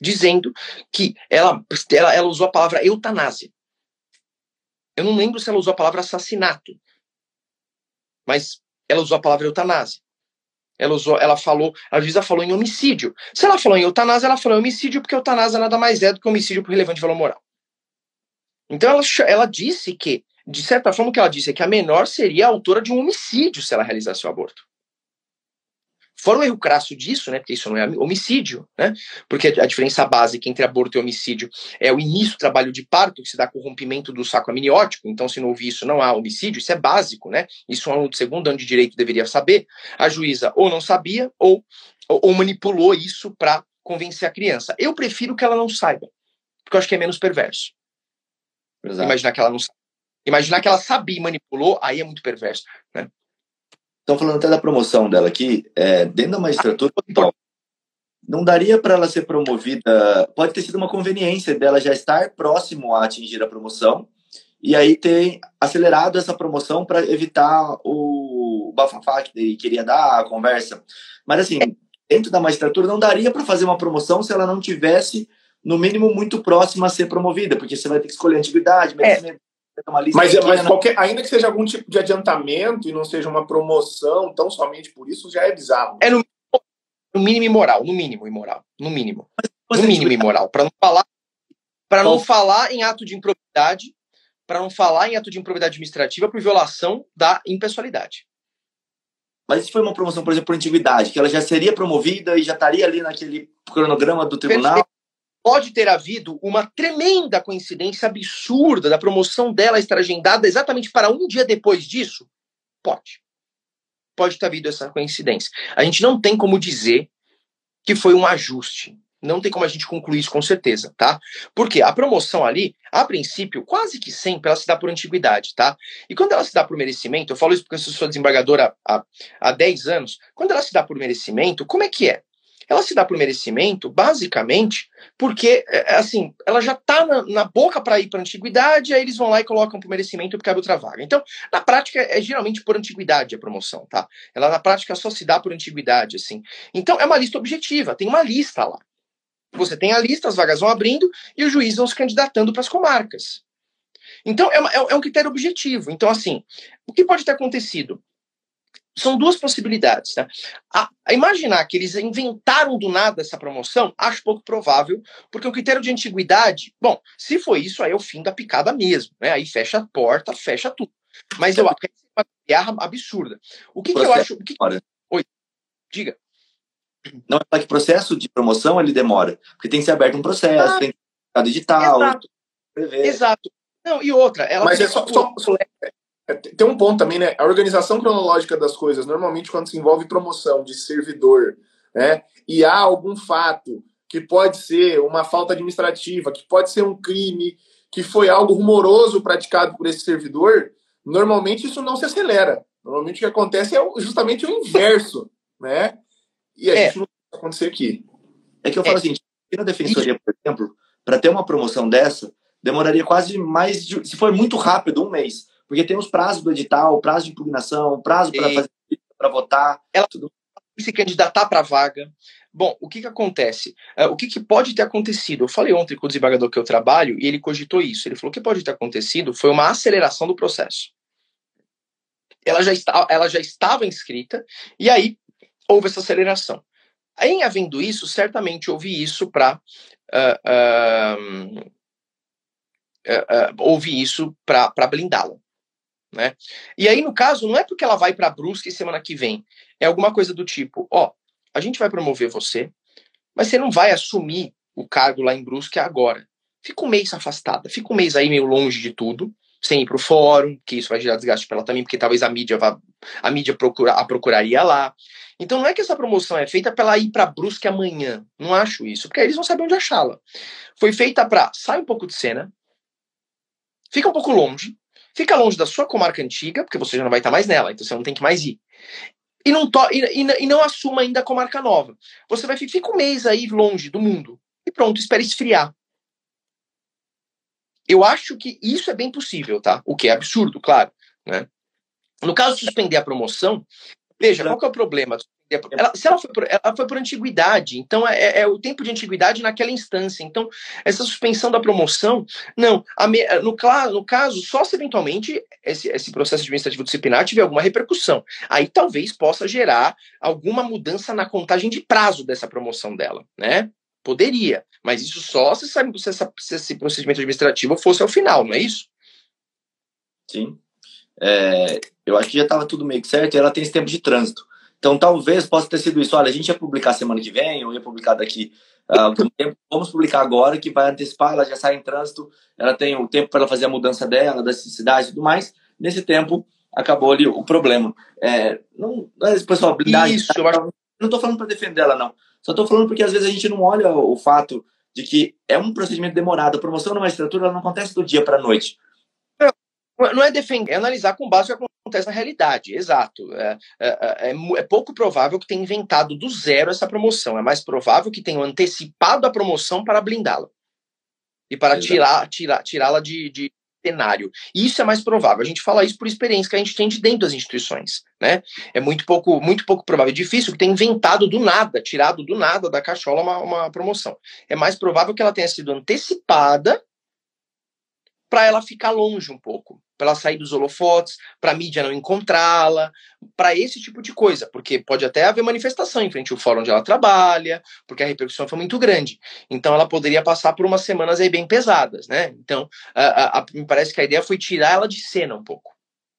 dizendo que ela, ela, ela usou a palavra eutanásia. Eu não lembro se ela usou a palavra assassinato, mas ela usou a palavra eutanásia. Ela usou, ela falou, a juíza falou em homicídio. Se ela falou em eutanásia, ela falou em homicídio porque eutanásia nada mais é do que homicídio por relevante valor moral. Então ela, ela disse que, de certa forma, o que ela disse é que a menor seria a autora de um homicídio se ela realizasse o aborto. Fora o erro crasso disso, né, porque isso não é homicídio, né, porque a diferença básica entre aborto e homicídio é o início do trabalho de parto, que se dá com o rompimento do saco amniótico, então se não houve isso, não há homicídio, isso é básico, né, isso um aluno de segundo ano de direito deveria saber, a juíza ou não sabia, ou, ou manipulou isso para convencer a criança. Eu prefiro que ela não saiba, porque eu acho que é menos perverso. Exato. Imaginar que ela não Imaginar que ela sabia e manipulou, aí é muito perverso, né? Estão falando até da promoção dela aqui, é, dentro da magistratura. Então, não daria para ela ser promovida. Pode ter sido uma conveniência dela já estar próximo a atingir a promoção e aí ter acelerado essa promoção para evitar o bafafá que ele queria dar, a conversa. Mas assim, dentro da magistratura não daria para fazer uma promoção se ela não tivesse no mínimo muito próxima a ser promovida, porque você vai ter que escolher antiguidade, merecimento, é mas, mas qualquer, ainda que seja algum tipo de adiantamento e não seja uma promoção, tão somente por isso, já é bizarro. É no, no mínimo imoral, no mínimo imoral, no mínimo. No mínimo imoral, para não falar para não falar em ato de improbidade, para não falar em ato de improbidade administrativa por violação da impessoalidade. Mas se foi uma promoção, por exemplo, por antiguidade, que ela já seria promovida e já estaria ali naquele cronograma do tribunal pode ter havido uma tremenda coincidência absurda da promoção dela estar agendada exatamente para um dia depois disso? Pode. Pode ter havido essa coincidência. A gente não tem como dizer que foi um ajuste. Não tem como a gente concluir isso com certeza, tá? Porque a promoção ali, a princípio, quase que sempre ela se dá por antiguidade, tá? E quando ela se dá por merecimento, eu falo isso porque eu sou desembargadora há, há 10 anos, quando ela se dá por merecimento, como é que é? Ela se dá por merecimento, basicamente, porque, é, é, assim, ela já está na, na, boca para ir para a antiguidade, aí eles vão lá e colocam por merecimento porque cabe outra vaga. Então, na prática, é geralmente por antiguidade a promoção, tá? Ela, na prática, só se dá por antiguidade, assim. Então, é uma lista objetiva, tem uma lista lá. Você tem a lista, as vagas vão abrindo e os juízes vão se candidatando para as comarcas. Então, é, uma, é, é um critério objetivo. Então, assim, o que pode ter acontecido? São duas possibilidades. Tá? A, a, imaginar que eles inventaram do nada essa promoção, acho pouco provável, porque o critério de antiguidade, bom, se foi isso, aí é o fim da picada mesmo. Né? Aí fecha a porta, fecha tudo. Mas eu acho que é uma guerra absurda. O que, que eu acho. O que... Oi, diga. Não é que processo de promoção ele demora, porque tem que ser aberto um processo, ah, tem que ser digital. Exato. Exato. Não, e outra, ela Mas é só, só, só, tem um ponto também, né? A organização cronológica das coisas, normalmente quando se envolve promoção de servidor, né? E há algum fato que pode ser uma falta administrativa, que pode ser um crime, que foi algo rumoroso praticado por esse servidor, normalmente isso não se acelera. Normalmente o que acontece é justamente o inverso, né? E a é. gente não vai acontecer aqui. É que eu falo é. assim, na defensoria, por exemplo, para ter uma promoção dessa, demoraria quase mais de, se for muito rápido, um mês. Porque tem os prazos do edital, prazo de impugnação, prazo para fazer para votar. Ela tudo. se candidatar para a vaga. Bom, o que, que acontece? Uh, o que, que pode ter acontecido? Eu falei ontem com o desembargador que eu trabalho e ele cogitou isso. Ele falou que pode ter acontecido foi uma aceleração do processo. Ela já, está, ela já estava inscrita e aí houve essa aceleração. Em havendo isso, certamente houve isso para. Uh, uh, houve isso para blindá-la. Né? E aí, no caso, não é porque ela vai para Brusque semana que vem. É alguma coisa do tipo: ó, a gente vai promover você, mas você não vai assumir o cargo lá em Brusque agora. Fica um mês afastada, fica um mês aí meio longe de tudo, sem ir para o fórum, que isso vai gerar desgaste para ela também, porque talvez a mídia vá, a mídia procura, a procuraria lá. Então não é que essa promoção é feita para ela ir para Brusque amanhã. Não acho isso, porque aí eles vão saber onde achá-la. Foi feita para sai um pouco de cena, fica um pouco longe, Fica longe da sua comarca antiga, porque você já não vai estar mais nela, então você não tem que mais ir. e não, to e, e, não assuma ainda com marca nova. Você vai ficar um mês aí longe do mundo e pronto, espere esfriar. Eu acho que isso é bem possível, tá? O que é absurdo, claro. Né? No caso de suspender a promoção, veja, qual é o problema? Ela, se ela foi, por, ela foi por antiguidade, então é, é, é, o tempo de antiguidade naquela instância. Então, essa suspensão da promoção, não. Me, no, no, caso, só se eventualmente esse, esse, processo administrativo disciplinar tiver alguma repercussão. Aí talvez possa gerar alguma mudança na contagem de prazo dessa promoção dela, né? Poderia, mas isso só se, sabe, se, essa, se esse procedimento administrativo fosse ao final, não é isso? Sim. É, eu acho que já estava tudo meio que certo e ela tem esse tempo de trânsito. Então, talvez possa ter sido isso. Olha, a gente ia publicar semana que vem, ou ia publicar daqui uh, algum tempo. Vamos publicar agora, que vai antecipar, ela já sai em trânsito, ela tem o tempo para ela fazer a mudança dela, das cidades e tudo mais. Nesse tempo, acabou ali o problema. É, não, não é pessoal blindagem. Isso, acho... Não estou falando para defender ela, não. Só estou falando porque às vezes a gente não olha o fato de que é um procedimento demorado. A promoção na magistratura ela não acontece do dia para a noite. Não é defender, é analisar com base acontece na realidade, exato. É, é, é, é, pouco provável que tenha inventado do zero essa promoção. É mais provável que tenham antecipado a promoção para blindá-la. E para tirar, tirar, tirá-la de, de cenário. Isso é mais provável. A gente fala isso por experiência que a gente tem de dentro das instituições, né? É muito pouco, muito pouco provável. É difícil que tenha inventado do nada, tirado do nada da cachola uma, uma promoção. É mais provável que ela tenha sido antecipada para ela ficar longe um pouco, para ela sair dos holofotes, para a mídia não encontrá-la, para esse tipo de coisa, porque pode até haver manifestação em frente ao fórum onde ela trabalha, porque a repercussão foi muito grande. Então ela poderia passar por umas semanas aí bem pesadas, né? Então, a, a, me parece que a ideia foi tirar ela de cena um pouco.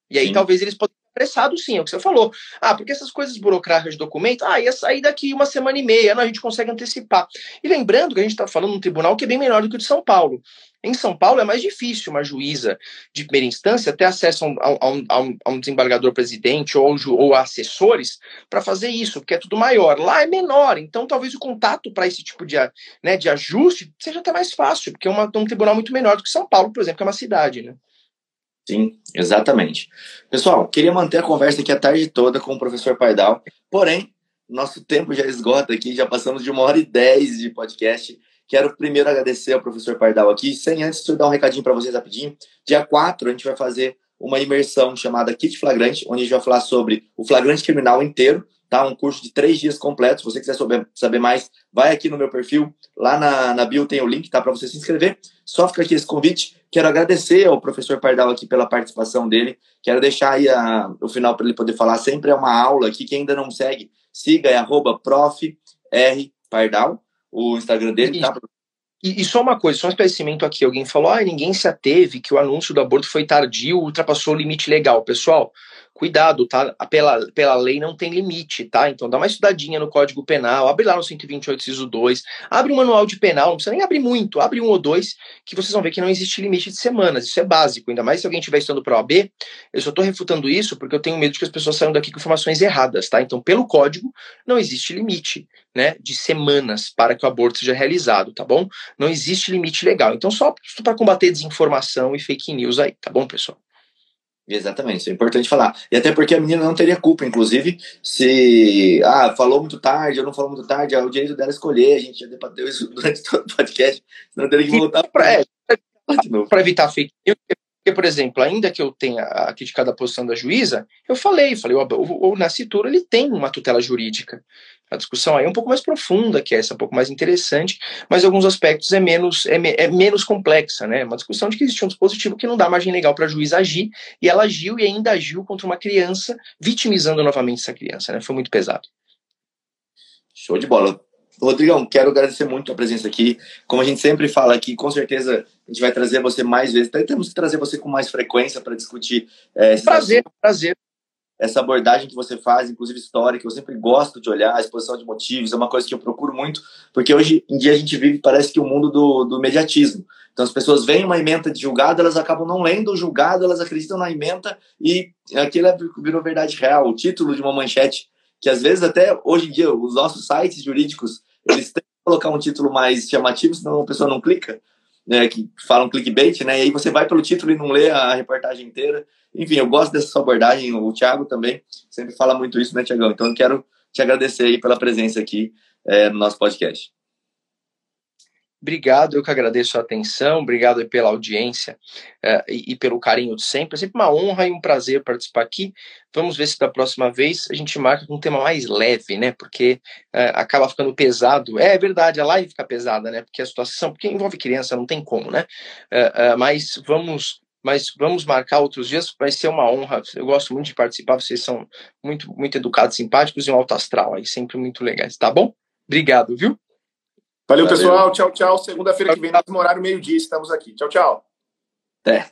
E aí Sim. talvez eles poderiam apressado sim, é o que você falou. Ah, porque essas coisas burocráticas de documento, ah, ia sair daqui uma semana e meia, não, a gente consegue antecipar. E lembrando que a gente está falando de um tribunal que é bem menor do que o de São Paulo. Em São Paulo é mais difícil uma juíza de primeira instância ter acesso um, a um, a um, a um desembargador presidente ou, ou a assessores para fazer isso, porque é tudo maior. Lá é menor, então talvez o contato para esse tipo de, né, de ajuste seja até mais fácil, porque é uma, um tribunal muito menor do que São Paulo, por exemplo, que é uma cidade, né? Sim, exatamente. Pessoal, queria manter a conversa aqui a tarde toda com o professor Pardal, porém, nosso tempo já esgota aqui, já passamos de uma hora e dez de podcast. Quero primeiro agradecer ao professor Pardal aqui, sem antes eu dar um recadinho para vocês rapidinho. Dia 4 a gente vai fazer uma imersão chamada Kit Flagrante, onde a gente vai falar sobre o flagrante criminal inteiro, tá? Um curso de três dias completos. Se você quiser saber, saber mais, vai aqui no meu perfil, lá na, na bio tem o link, tá? Para você se inscrever. Só fica aqui esse convite. Quero agradecer ao professor Pardal aqui pela participação dele. Quero deixar aí a, o final para ele poder falar. Sempre é uma aula aqui. Quem ainda não segue, siga, é arroba o Instagram dele, tá? E, e, só uma coisa, só um esclarecimento aqui. Alguém falou, ah, ninguém se ateve que o anúncio do aborto foi tardio, ultrapassou o limite legal. Pessoal, cuidado, tá? Pela, pela lei não tem limite, tá? Então dá uma estudadinha no Código Penal, abre lá no 128 CISO 2, abre um manual de penal, não precisa nem abrir muito, abre um ou dois, que vocês vão ver que não existe limite de semanas, isso é básico, ainda mais se alguém estiver estudando para o AB, eu só estou refutando isso porque eu tenho medo de que as pessoas saiam daqui com informações erradas, tá? Então, pelo código, não existe limite, né, de semanas para que o aborto seja realizado, tá bom? Não existe limite legal. Então, só para combater desinformação e fake news aí, tá bom, pessoal? Exatamente, isso é importante falar. E até porque a menina não teria culpa, inclusive, se ah, falou muito tarde ou não falou muito tarde, é o direito dela escolher, a gente já debateu isso [LAUGHS] durante todo o podcast, senão teria que voltar para é, para evitar fake news, porque, por exemplo, ainda que eu tenha criticado a posição da juíza, eu falei, falei, o, o, o ele tem uma tutela jurídica. A discussão aí é um pouco mais profunda que essa, um pouco mais interessante, mas em alguns aspectos é menos, é, é menos complexa, né? Uma discussão de que existe um dispositivo que não dá margem legal para a juíza agir, e ela agiu e ainda agiu contra uma criança, vitimizando novamente essa criança, né? Foi muito pesado. Show de bola. Rodrigão, quero agradecer muito a presença aqui. Como a gente sempre fala aqui, com certeza a gente vai trazer você mais vezes. Temos que trazer você com mais frequência para discutir. É, prazer, assuntos. prazer. Essa abordagem que você faz, inclusive histórica, eu sempre gosto de olhar, a exposição de motivos, é uma coisa que eu procuro muito, porque hoje em dia a gente vive, parece que o um mundo do, do mediatismo. Então as pessoas veem uma emenda de julgado, elas acabam não lendo o julgado, elas acreditam na emenda e aquilo é, virou verdade real, o título de uma manchete que às vezes até hoje em dia os nossos sites jurídicos eles têm que colocar um título mais chamativo, senão a pessoa não clica. né, que falam clickbait, né? E aí você vai pelo título e não lê a reportagem inteira. Enfim, eu gosto dessa abordagem, o Thiago também sempre fala muito isso, né, Tiagão? Então eu quero te agradecer aí pela presença aqui é, no nosso podcast. Obrigado, eu que agradeço a atenção, obrigado pela audiência uh, e, e, pelo carinho de sempre. É sempre uma honra e um prazer participar aqui. Vamos ver se da próxima vez a gente marca um tema mais leve, né? Porque uh, acaba ficando pesado. É, é, verdade, a live fica pesada, né? Porque a situação, porque envolve criança, não tem como, né? Uh, mas vamos mas vamos marcar outros dias, vai ser uma honra. Eu gosto muito de participar, vocês são muito, muito educados, simpáticos e um alto astral aí, sempre muito legais, tá bom? Obrigado, viu? Valeu, Valeu. pessoal. Tchau, tchau. Segunda-feira que vem, no horário, meio-dia, estamos aqui. Tchau, tchau. Até.